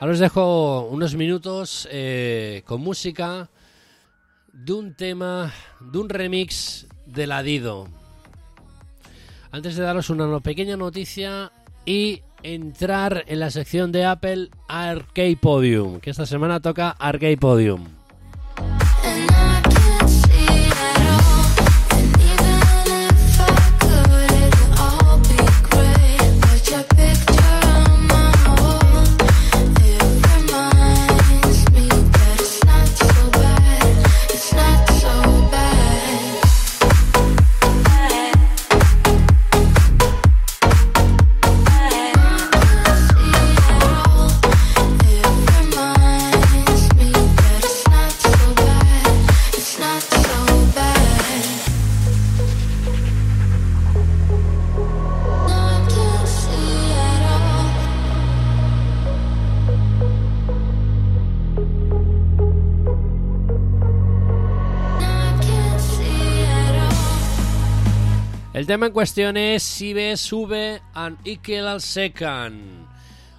Ahora os dejo unos minutos eh, con música de un tema, de un remix de Ladido. Antes de daros una pequeña noticia y entrar en la sección de Apple Arcade Podium, que esta semana toca Arcade Podium. El tema en cuestión es Sibe Sube and Ikel al Second.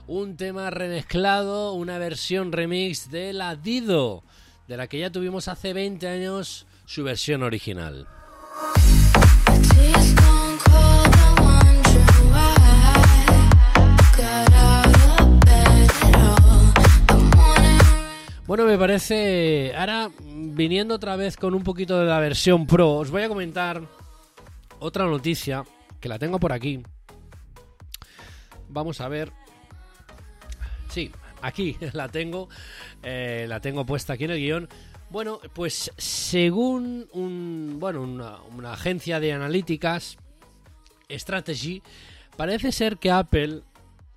Un tema remezclado, una versión remix de la Dido, de la que ya tuvimos hace 20 años su versión original. Bueno, me parece. Ahora, viniendo otra vez con un poquito de la versión Pro, os voy a comentar otra noticia que la tengo por aquí. Vamos a ver. Sí, aquí la tengo. eh, la tengo puesta aquí en el guion. Bueno, pues según un, bueno, una, una agencia de analíticas, Strategy, parece ser que Apple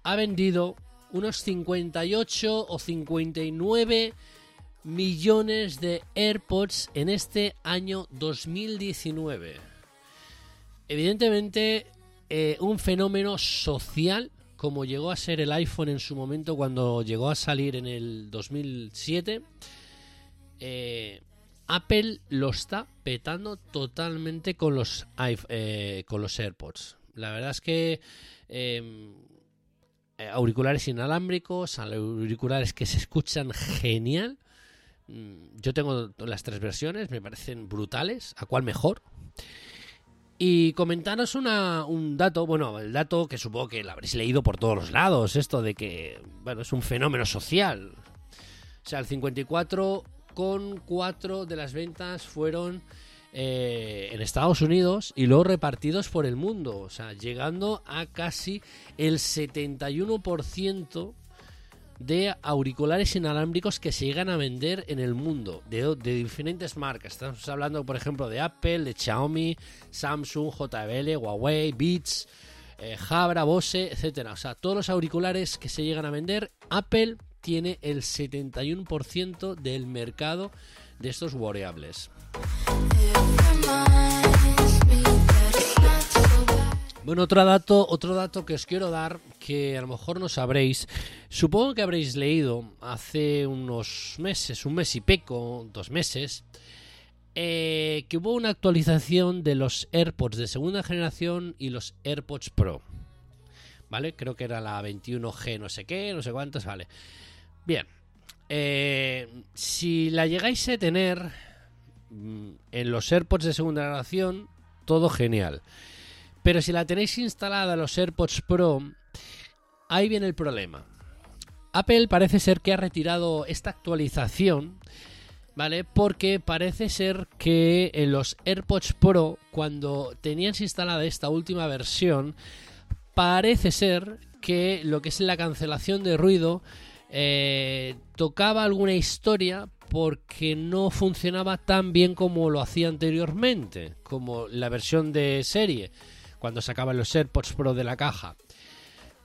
ha vendido unos 58 o 59 millones de AirPods en este año 2019. Evidentemente, eh, un fenómeno social como llegó a ser el iPhone en su momento cuando llegó a salir en el 2007. eh, Apple lo está petando totalmente con los, eh, con los AirPods. La verdad es que eh, eh, auriculares inalámbricos, auriculares que se escuchan genial. Mm, Yo tengo las tres versiones, me parecen brutales. ¿A cuál mejor? Y comentaros una, un dato, bueno, el dato que supongo que lo habréis leído por todos los lados, esto de que, bueno, es un fenómeno social. O sea, el 54,4 de las ventas fueron eh, en Estados Unidos y luego repartidos por el mundo. O sea, llegando a casi el 71% de auriculares inalámbricos que se llegan a vender en el mundo, de, diferentes marcas. Estamos hablando, por ejemplo, de Apple, de Xiaomi, Samsung, JBL, Huawei, Beats, eh, Jabra, Bose, etcétera. O sea, todos los auriculares que se llegan a vender, Apple tiene el 71% del mercado de estos wearables. Bueno, otro dato, otro dato que os quiero dar, que a lo mejor no sabréis, supongo que habréis leído hace unos meses, un mes y pico, dos meses, eh, que hubo una actualización de los AirPods de segunda generación y los AirPods Pro. ¿Vale? Creo que era la 21G, no sé qué, no sé cuántos, vale. Bien. Eh, si la llegáis a tener mm, en los AirPods de segunda generación, todo genial. Pero si la tenéis instalada los AirPods Pro, ahí viene el problema. Apple parece ser que ha retirado esta actualización, ¿vale? Porque parece ser que en los AirPods Pro, cuando tenías instalada esta última versión, parece ser que lo que es la cancelación de ruido eh, tocaba alguna historia porque no funcionaba tan bien como lo hacía anteriormente, como la versión de serie, cuando sacaban los AirPods Pro de la caja.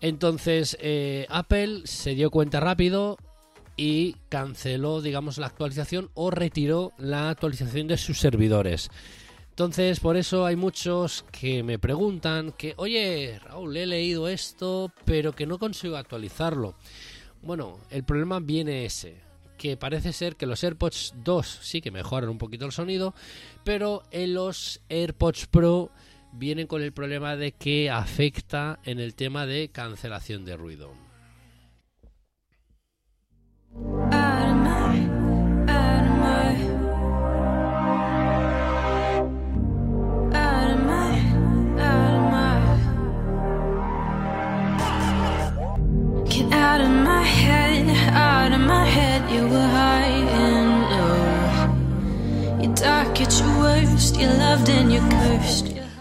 Entonces eh, Apple se dio cuenta rápido y canceló, digamos, la actualización o retiró la actualización de sus servidores. Entonces, por eso hay muchos que me preguntan que, oye, Raúl, he leído esto, pero que no consigo actualizarlo. Bueno, el problema viene ese, que parece ser que los AirPods 2 sí que mejoran un poquito el sonido, pero en los AirPods Pro vienen con el problema de que afecta en el tema de cancelación de ruido.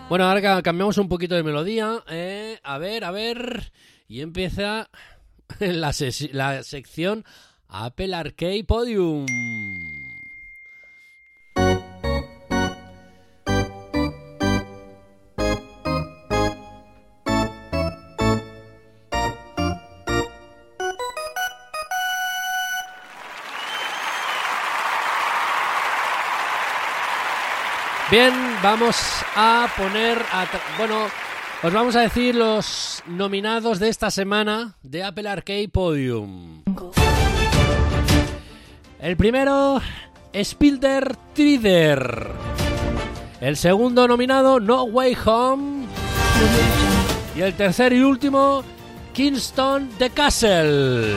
Bueno, ahora ca- cambiamos un poquito de melodía. eh, a ver, a ver. Y empieza la, la sección Apple Arcade Podium. Bien, vamos a poner. A bueno, os vamos a decir los nominados de esta semana de Apple Arcade Podium. El primero, Spilder Trider. El segundo nominado, No Way Home. Y el tercer y último, Kingston The Castle.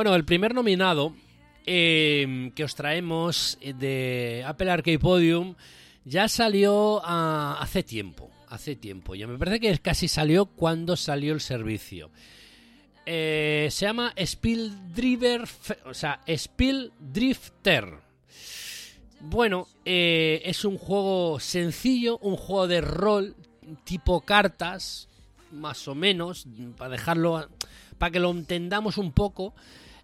Bueno, el primer nominado eh, que os traemos de Apple Arcade Podium ya salió hace tiempo. Hace tiempo. Ya me parece que casi salió cuando salió el servicio. Eh, se llama Spill Driver, o sea, Spill Drifter. Bueno, eh, es un juego sencillo, un juego de rol tipo cartas, más o menos, para dejarlo, para que lo entendamos un poco.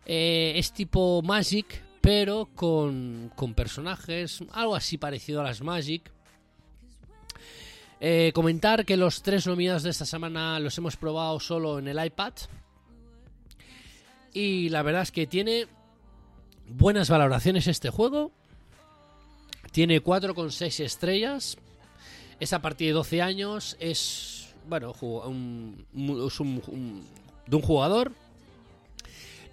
Eh, es tipo Magic, pero con, con personajes, algo así parecido a las Magic. Eh, comentar que los tres nominados de esta semana los hemos probado solo en el iPad. Y la verdad es que tiene buenas valoraciones este juego. Tiene 4,6 estrellas. Es a partir de 12 años. Es, bueno, es de un jugador.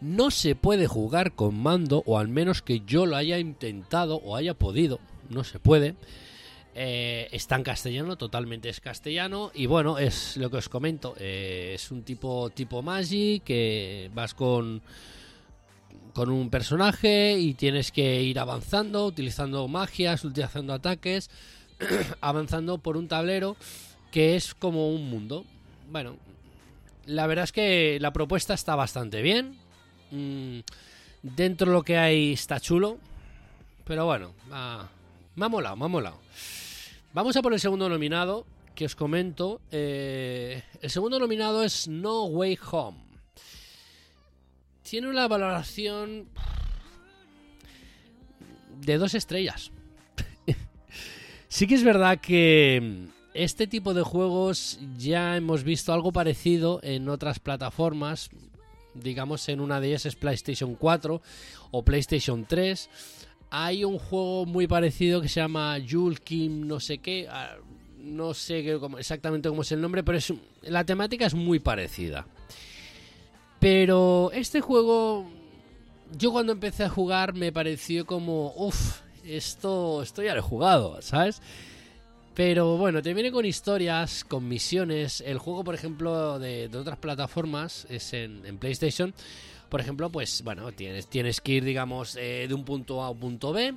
No se puede jugar con mando, o al menos que yo lo haya intentado o haya podido. No se puede. Eh, está en castellano, totalmente es castellano. Y bueno, es lo que os comento. Eh, es un tipo tipo Magic que vas con con un personaje y tienes que ir avanzando, utilizando magias, utilizando ataques, avanzando por un tablero que es como un mundo. Bueno, la verdad es que la propuesta está bastante bien. Mm, dentro de lo que hay está chulo. Pero bueno, ah, me ha molado, me ha molado. Vamos a por el segundo nominado, que os comento. Eh, el segundo nominado es No Way Home. Tiene una valoración de dos estrellas. sí que es verdad que este tipo de juegos ya hemos visto algo parecido en otras plataformas. Digamos, en una de ellas es PlayStation 4 o PlayStation 3 hay un juego muy parecido que se llama Jul Kim no sé qué. Ah, no sé exactamente cómo es el nombre, pero es, la temática es muy parecida. Pero este juego, yo cuando empecé a jugar me pareció como, uff, esto, esto ya lo he jugado, ¿sabes? Pero bueno, te viene con historias, con misiones. El juego, por ejemplo, de, otras plataformas es en, PlayStation por ejemplo, pues bueno, tienes, tienes que ir, digamos, eh, de un punto A a un punto B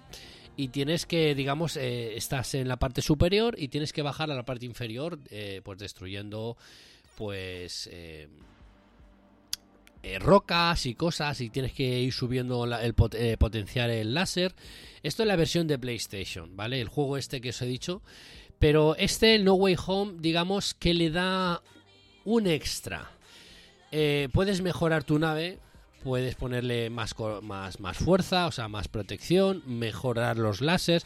y tienes que, digamos, eh, estás en la parte superior y tienes que bajar a la parte inferior, eh, pues destruyendo, pues... rocas y cosas y tienes que ir subiendo el potenciar el láser. Esto es la versión de PlayStation, ¿vale? El juego este que os he dicho. Pero este, No Way Home, digamos que le da un extra. puedes mejorar tu nave, puedes ponerle más, más, más fuerza, o sea, más protección, mejorar los láseres.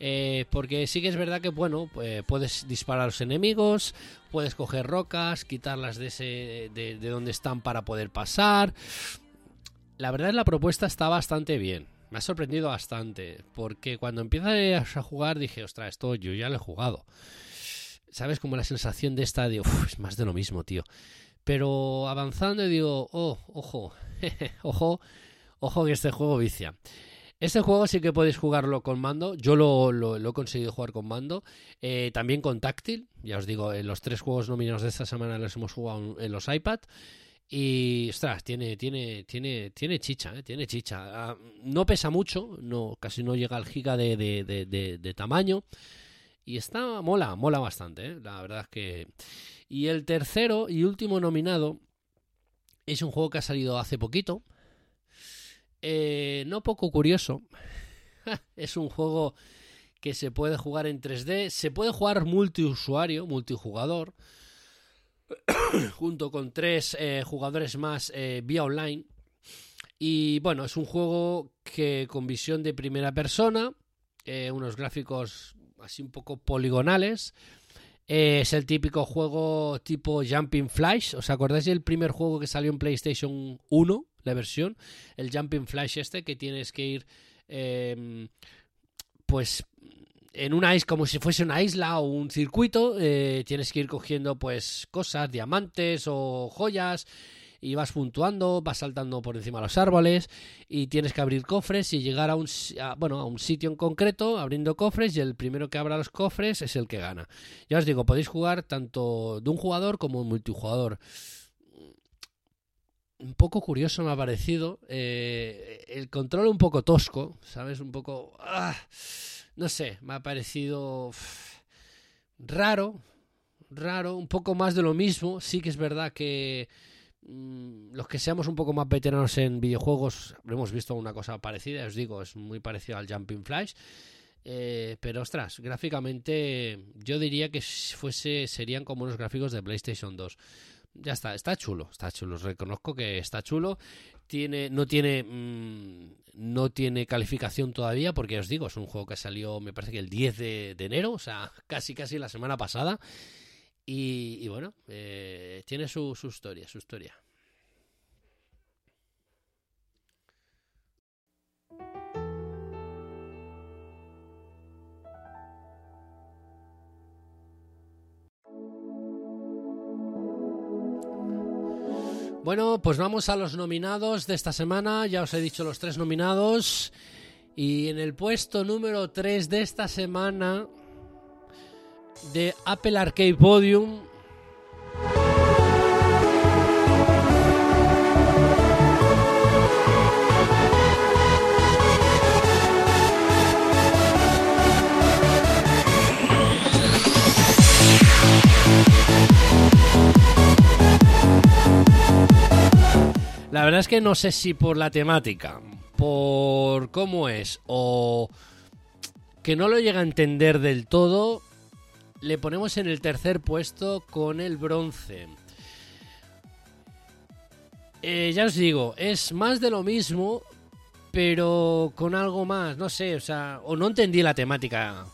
Eh, porque sí que es verdad que, bueno, eh, puedes disparar a los enemigos, puedes coger rocas, quitarlas de, ese, de, donde están para poder pasar. La verdad es la propuesta está bastante bien. Me ha sorprendido bastante. Porque cuando empiezas a jugar dije, ostras, esto yo ya lo he jugado. ¿Sabes? Como la sensación de esta de, es más de lo mismo, tío. Pero avanzando digo, oh, ojo, ojo, ojo que este juego vicia. Este juego sí que podéis jugarlo con mando. Yo lo, he conseguido jugar con mando. Eh, también con táctil. Ya os digo, en los tres juegos nominados de esta semana los hemos jugado en los iPad. Y, ostras, tiene, tiene, tiene, tiene chicha, eh, tiene chicha. Ah, no pesa mucho, no, casi no llega al giga de, de, tamaño. Y está, mola, mola bastante, eh. la verdad es que... Y el tercero y último nominado es un juego que ha salido hace poquito. Eh, no poco curioso. es un juego que se puede jugar en 3D. Se puede jugar multiusuario, multijugador. junto con tres eh, jugadores más eh, vía online. Y bueno, es un juego que con visión de primera persona. unos gráficos así un poco poligonales es el típico juego tipo Jumping Flash. ¿Os acordáis del primer juego que salió en PlayStation 1, la versión? El Jumping Flash este, que tienes que ir, em, pues, en una isla, como si fuese una isla o un circuito. Eh, tienes que ir cogiendo, pues, cosas, diamantes o joyas y vas puntuando, vas saltando por encima de los árboles y tienes que abrir cofres y llegar a un, bueno, a un sitio en concreto abriendo cofres y el primero que abra los cofres es el que gana. Ya os digo, podéis jugar tanto de un jugador como un multijugador. un poco curioso me ha parecido. Eh, el control un poco tosco, ¿sabes? Un poco... ah, no sé, me ha parecido raro, raro, un poco más de lo mismo. Sí que es verdad que mm, los que seamos un poco más veteranos en videojuegos habremos visto una cosa parecida, os digo, es muy parecido al Jumping Flash. Eh, pero ostras, gráficamente yo diría que fuese serían como unos gráficos de PlayStation 2. Ya está, está chulo, está chulo, reconozco que está chulo. Tiene, no tiene mm, no tiene calificación todavía, porque os digo, es un juego que salió, me parece que el 10 de, de enero, o sea, casi casi la semana pasada. Y, y bueno, eh, tiene su, su historia, su historia. Bueno, pues vamos a los nominados de esta semana. Ya os he dicho los tres nominados. Y en el puesto número 3 de esta semana de Apple Arcade Podium. La verdad es que no sé si por la temática, por cómo es o que no lo llega a entender del todo, le ponemos en el tercer puesto con el bronce. Eh, ya os digo, es más de lo mismo, pero con algo más, no sé, o sea, o no entendí la temática.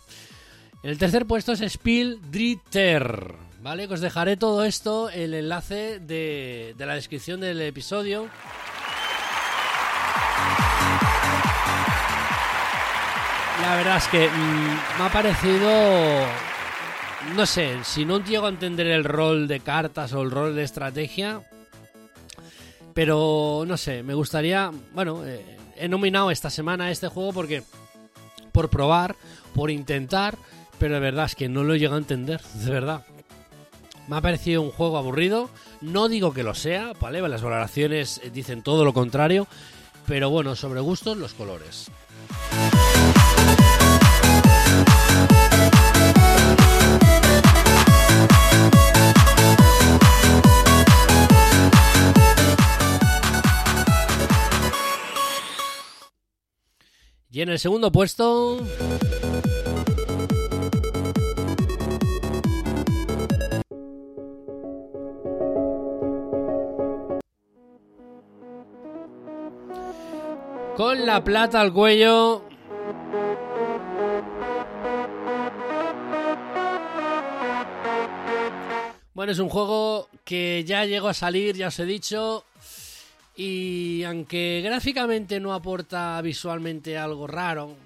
El tercer puesto es Spiel Dritter, ¿vale? Que os dejaré todo esto, el enlace de, de la descripción del episodio. La verdad es que mm, me ha parecido no sé, si no llego a entender el rol de cartas o el rol de estrategia, pero no sé, me gustaría, bueno, eh, he nominado esta semana este juego porque por probar, por intentar, pero de verdad es que no lo llego a entender, de verdad. Me ha parecido un juego aburrido, no digo que lo sea, ¿vale? Las valoraciones dicen todo lo contrario, pero bueno, sobre gustos los colores. Y en el segundo puesto. Con la plata al cuello. Bueno, es un juego que ya llegó a salir, ya os he dicho. Y aunque gráficamente no aporta visualmente algo raro,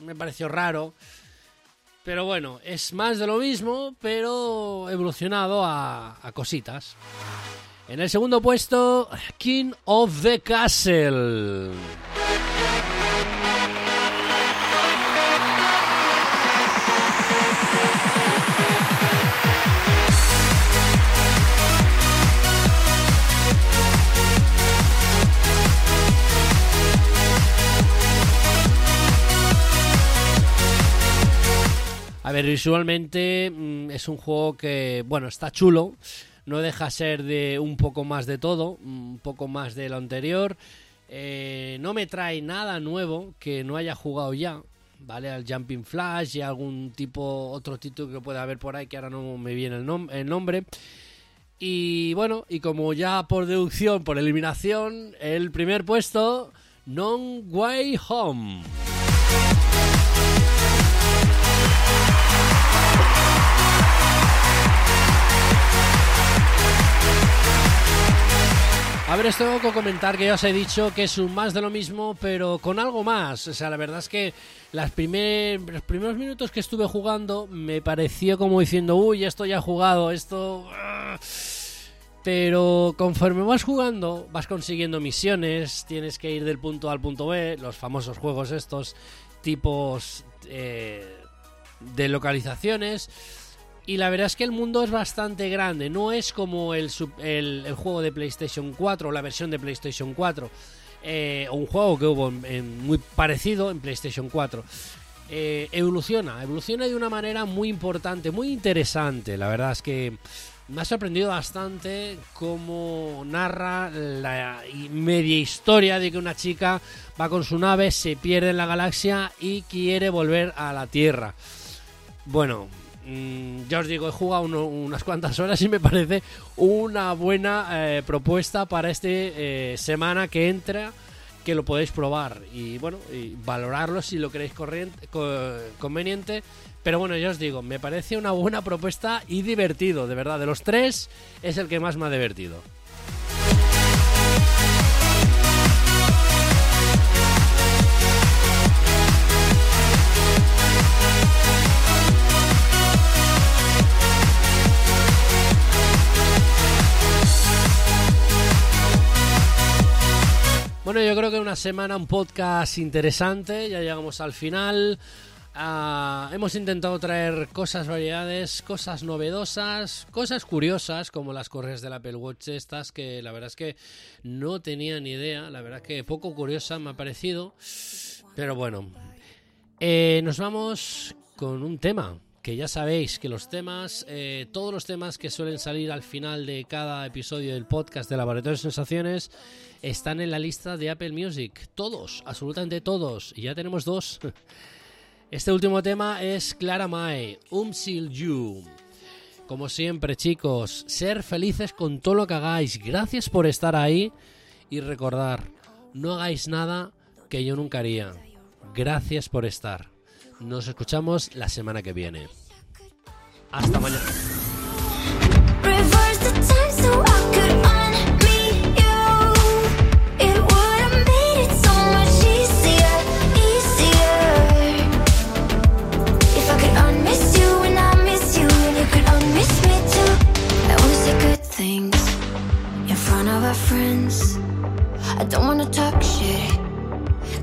me pareció raro. Pero bueno, es más de lo mismo, pero evolucionado a, a cositas. En el segundo puesto, King of the Castle. A ver, visualmente mm, es un juego que, bueno, está chulo. No deja ser de un poco más de todo, un poco más de lo anterior. Eh, no me trae nada nuevo que no haya jugado ya, ¿vale? Al Jumping Flash y algún tipo, otro título que pueda haber por ahí que ahora no me viene el, el nombre. Y bueno, y como ya por deducción, por eliminación, el primer puesto, Non Way Home. A ver, esto tengo que comentar que ya os he dicho que es un más de lo mismo, pero con algo más. O sea, la verdad es que las primer, los primeros minutos que estuve jugando me pareció como diciendo, uy, esto ya he jugado, esto... ah". Pero conforme vas jugando, vas consiguiendo misiones, tienes que ir del punto A al punto B, los famosos juegos estos, tipos eh, de localizaciones. Y la verdad es que el mundo es bastante grande, no es como el, el, juego de PlayStation 4 o la versión de PlayStation 4, eh, un juego que hubo muy parecido en PlayStation 4. Eh, evoluciona, evoluciona de una manera muy importante, muy interesante. La verdad es que me ha sorprendido bastante cómo narra la media historia de que una chica va con su nave, se pierde en la galaxia y quiere volver a la Tierra. Bueno, mm, ya os digo, he jugado uno- unas cuantas horas y me parece una buena eh, propuesta para este eh, semana que entra, que lo podéis probar y bueno, y valorarlo si lo queréis corriente- co- conveniente. Pero bueno, ya os digo, me parece una buena propuesta y divertido, de verdad. De los tres es el que más me ha divertido. Bueno, yo creo que una semana, un podcast interesante, ya llegamos al final. Ah, hemos intentado traer cosas variedades, cosas novedosas, cosas curiosas, como las correas del Apple Watch estas, que la verdad es que no tenía ni idea, la verdad que poco curiosa me ha parecido, pero bueno. Eh, nos vamos con un tema, que ya sabéis que los temas, eh, todos los temas que suelen salir al final de cada episodio del podcast de Laboratorio de Sensaciones están en la lista de Apple Music. Todos, absolutamente todos. Y ya tenemos dos. Este último tema es Clara Mae, Umsil You. Como siempre, chicos, ser felices con todo lo que hagáis. Gracias por estar ahí y recordar, no hagáis nada que yo nunca haría. Gracias por estar. Nos escuchamos la semana que viene. Hasta mañana. Our friends. I don't wanna talk shit.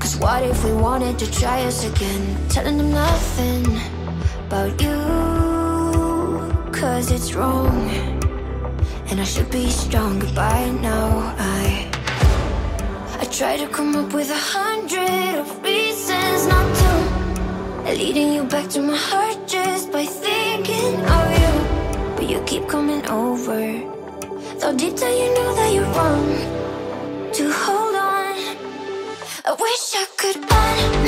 Cause what if we wanted to try us again? Telling them nothing about you. Cause it's wrong. And I should be stronger by now. I I try to come up with a hundred of reasons not to. Leading you back to my heart just by thinking of you. But you keep coming over. Though deep down you know that you're wrong. To hold on. I wish I could unmiss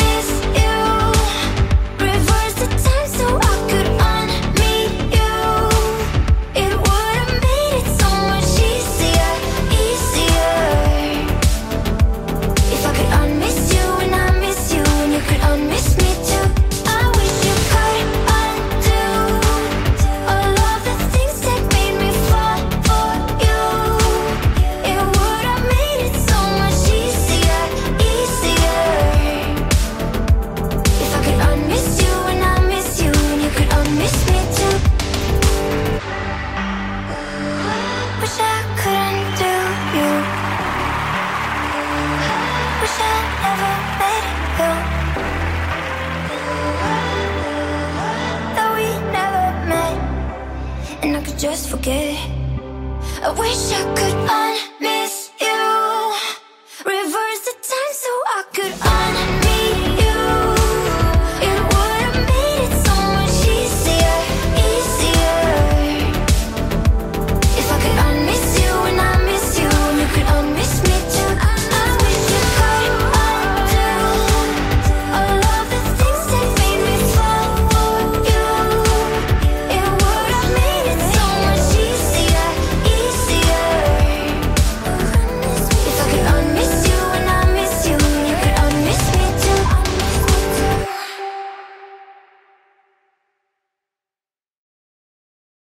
just forget. I wish I could